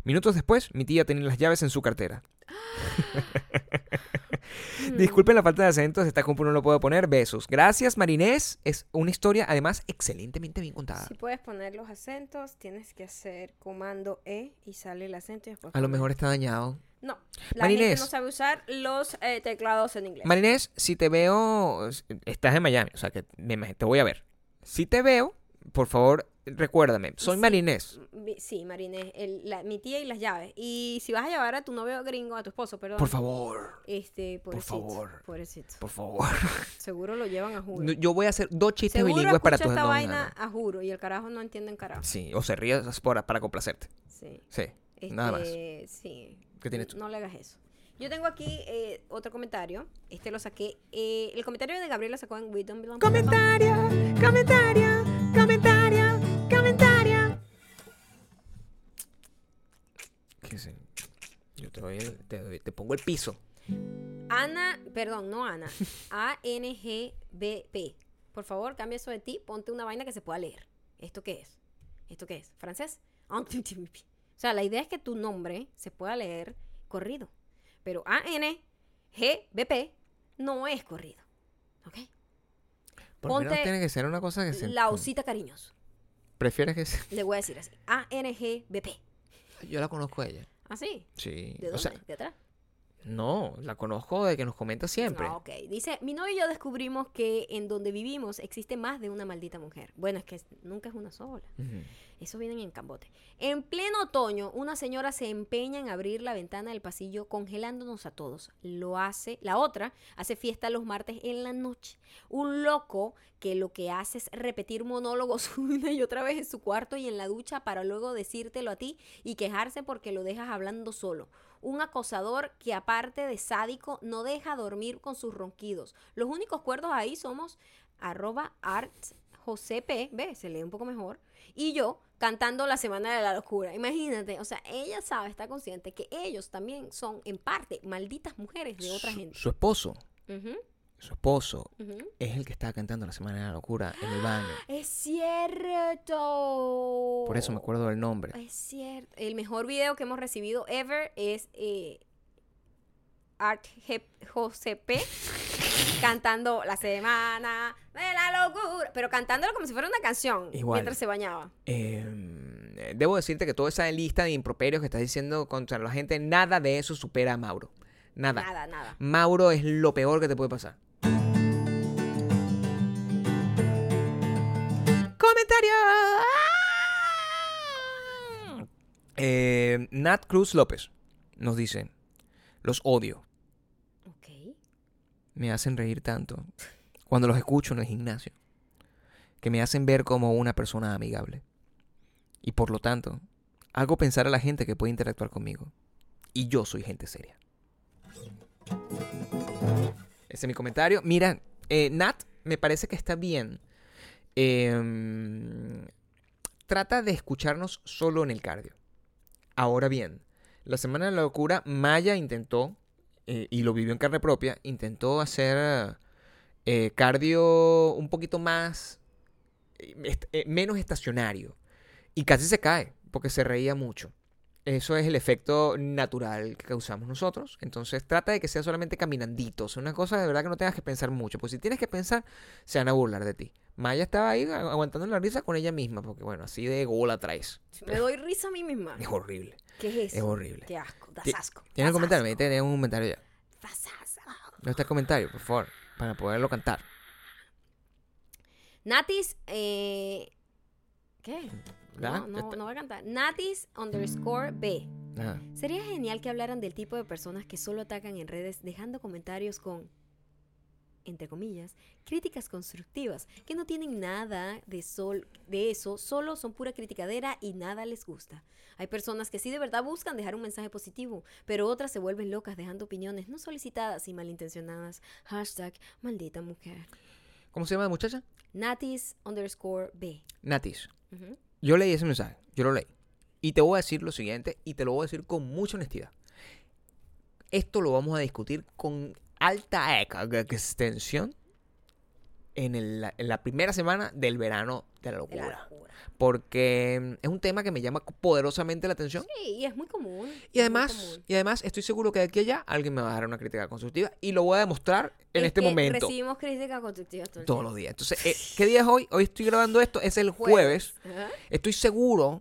Minutos después, mi tía tenía las llaves en su cartera. Disculpen la falta de acento, esta compu no lo puedo poner. Besos. Gracias, Marinés. Es una historia, además, excelentemente bien contada. Si puedes poner los acentos, tienes que hacer comando E y sale el acento y después A lo mejor está dañado. No, la Marinés. gente no sabe usar los eh, teclados en inglés. Marinés, si te veo, estás en Miami, o sea que te voy a ver. Si te veo, por favor, recuérdame. Soy Sí. Marinés. Mi- Sí, Marinés, el- la- mi tía y las llaves. Y si vas a llevar a tu novio gringo, a tu esposo, perdón. Por favor, Este, pobrecito, favor. Pobrecito. por favor. Seguro lo llevan a juro. No, Yo voy a hacer dos chistes Seguro bilingües para tus esta no, vaina a juro y el carajo no entiende en carajo. Sí, o se ríe para, para complacerte. Sí. Sí, nada más. Este, Sí. ¿Qué tienes tú? No le hagas eso. Yo tengo aquí eh, otro comentario. Este lo saqué. eh, el comentario de Gabriela sacó en We Don't Belong. Comentario, comentario, comentario, comentario. ¿Qué sé? Yo te, doy el- te, doy- te pongo el piso. Ana, perdón, no Ana. A-N-G-B-P. Por favor, cambia eso de ti. Ponte una vaina que se pueda leer. ¿Esto qué es? ¿Esto qué es? ¿Francés? O sea, la idea es que tu nombre se pueda leer corrido. Pero A-N-G-B-P no es corrido. ¿Ok? ¿Por Ponte tiene que ser una cosa que se... La osita cariñoso. ¿Prefieres que sea? Le voy a decir así. A-N-G-B-P. Yo la conozco a ella. ¿Ah, sí? Sí. ¿De o dónde? sea, ¿De atrás? no, la conozco de que nos comenta siempre. Ah, ok. Dice, mi novio y yo descubrimos que en donde vivimos existe más de una maldita mujer. Bueno, es que nunca es una sola. Ujú. Eso vienen en cambote. En pleno otoño, una señora se empeña en abrir la ventana del pasillo congelándonos a todos. Lo hace, la otra hace fiesta los martes en la noche. Un loco que lo que hace es repetir monólogos una y otra vez en su cuarto y en la ducha para luego decírtelo a ti y quejarse porque lo dejas hablando solo. Un acosador que aparte de sádico no deja dormir con sus ronquidos. Los únicos cuerdos ahí somos arroba art Josepe, ve, se lee un poco mejor, y yo cantando la Semana de la Locura. Imagínate, o sea, ella sabe, está consciente que ellos también son en parte malditas mujeres de otra Su- gente. Su esposo, su esposo, es el que estaba cantando la Semana de la Locura en el baño. Es cierto. Por eso me acuerdo del nombre. Es cierto. El mejor video que hemos recibido ever es eh, Art Josepe cantando la semana de la locura, pero cantándolo como si fuera una canción Igual. mientras se bañaba. Eh, debo decirte que toda esa lista de improperios que estás diciendo contra la gente, nada de eso supera a Mauro. Nada. Nada, nada. Mauro es lo peor que te puede pasar. Comentario. Eh, Nat Cruz López nos dice, los odio. Me hacen reír tanto cuando los escucho en el gimnasio, que me hacen ver como una persona amigable. Y por lo tanto, hago pensar a la gente que puede interactuar conmigo. Y yo soy gente seria. Ese es mi comentario. Mira, eh, Nat, me parece que está bien. Em, trata de escucharnos solo en el cardio. Ahora bien, la semana de la locura, Maya intentó, eh, y lo vivió en carne propia, intentó hacer eh, cardio un poquito más, eh, menos estacionario. Y casi se cae, porque se reía mucho. Eso es el efecto natural que causamos nosotros. Entonces trata de que sea solamente caminanditos. Una cosa de verdad que no tengas que pensar mucho. Pues si tienes que pensar, se van a burlar de ti. Maya estaba ahí agu- aguantando la risa con ella misma, porque bueno, así de gola traes. Me doy risa a mí misma. Es horrible. ¿Qué es eso? Es horrible. Qué asco, das asco. ¿Tiene un comentario? Me un comentario ya. das asco. ¿Dónde está el comentario, por favor? Para poderlo cantar. Natis, eh, ¿qué? No, no, no va a cantar. Natis underscore B. Ajá. Sería genial que hablaran del tipo de personas que solo atacan en redes dejando comentarios con, entre comillas, críticas constructivas, que no tienen nada de, sol, de eso, solo son pura criticadera y nada les gusta. Hay personas que sí de verdad buscan dejar un mensaje positivo, pero otras se vuelven locas dejando opiniones no solicitadas y malintencionadas. Hashtag maldita mujer. ¿Cómo se llama la muchacha? Natis underscore B. Natis. Yo leí ese mensaje, yo lo leí. Y te voy a decir lo siguiente, y te lo voy a decir con mucha honestidad. Esto lo vamos a discutir con alta eca- extensión en, el- en la primera semana del verano de la De la locura. Porque mm, es un tema que me llama poderosamente la atención. Sí, y es muy común. Y además, común. y además estoy seguro que de aquí a allá alguien me va a dar una crítica constructiva y lo voy a demostrar en Es este que momento. Recibimos críticas constructivas todo Todos los días. Entonces, eh, ¿qué día es hoy? Hoy estoy grabando esto, es el jueves. Estoy seguro.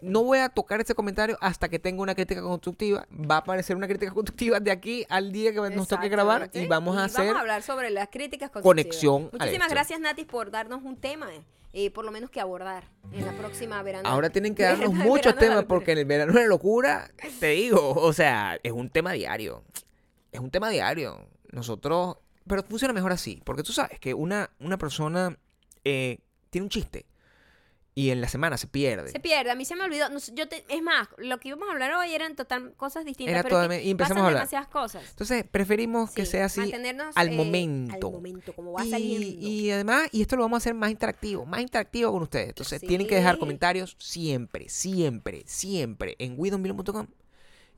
No voy a tocar ese comentario hasta que tenga una crítica constructiva. Va a aparecer una crítica constructiva de aquí al día que nos toque grabar y vamos a hacer. Vamos a hablar sobre las críticas constructivas. conexión Muchísimas gracias, Natis, por darnos un tema, eh, por lo menos que abordar en la próxima verano. Ahora tienen que darnos muchos temas porque en el verano de la locura, te digo, o sea, es un tema diario. Es un tema diario. Nosotros, pero funciona mejor así, porque tú sabes que una, una persona eh, tiene un chiste y en la semana se pierde. Se pierde, a mí se me olvidó. no yo te- es más, lo que íbamos a hablar hoy eran total cosas distintas. Era pero que y empezamos a hablar. demasiadas cosas. Entonces, preferimos que sea así mantenernos, al eh, momento. Al momento, como va y, saliendo. y además, y esto lo vamos a hacer más interactivo, más interactivo con ustedes. Entonces, tienen que dejar comentarios siempre, siempre, siempre en widonbillion.com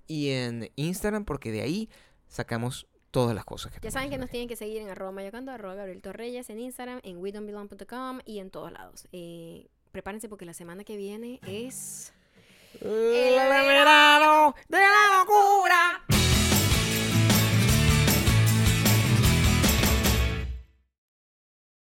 y en Instagram, porque de ahí sacamos todas las cosas que Ya saben que nos tienen que seguir en arroba mayocando, arroba Gabriel Torreyes en Instagram, en WeDon'tBelong.com y en todos lados. Eh, prepárense porque la semana que viene es... ahí. ¡El verano de la locura!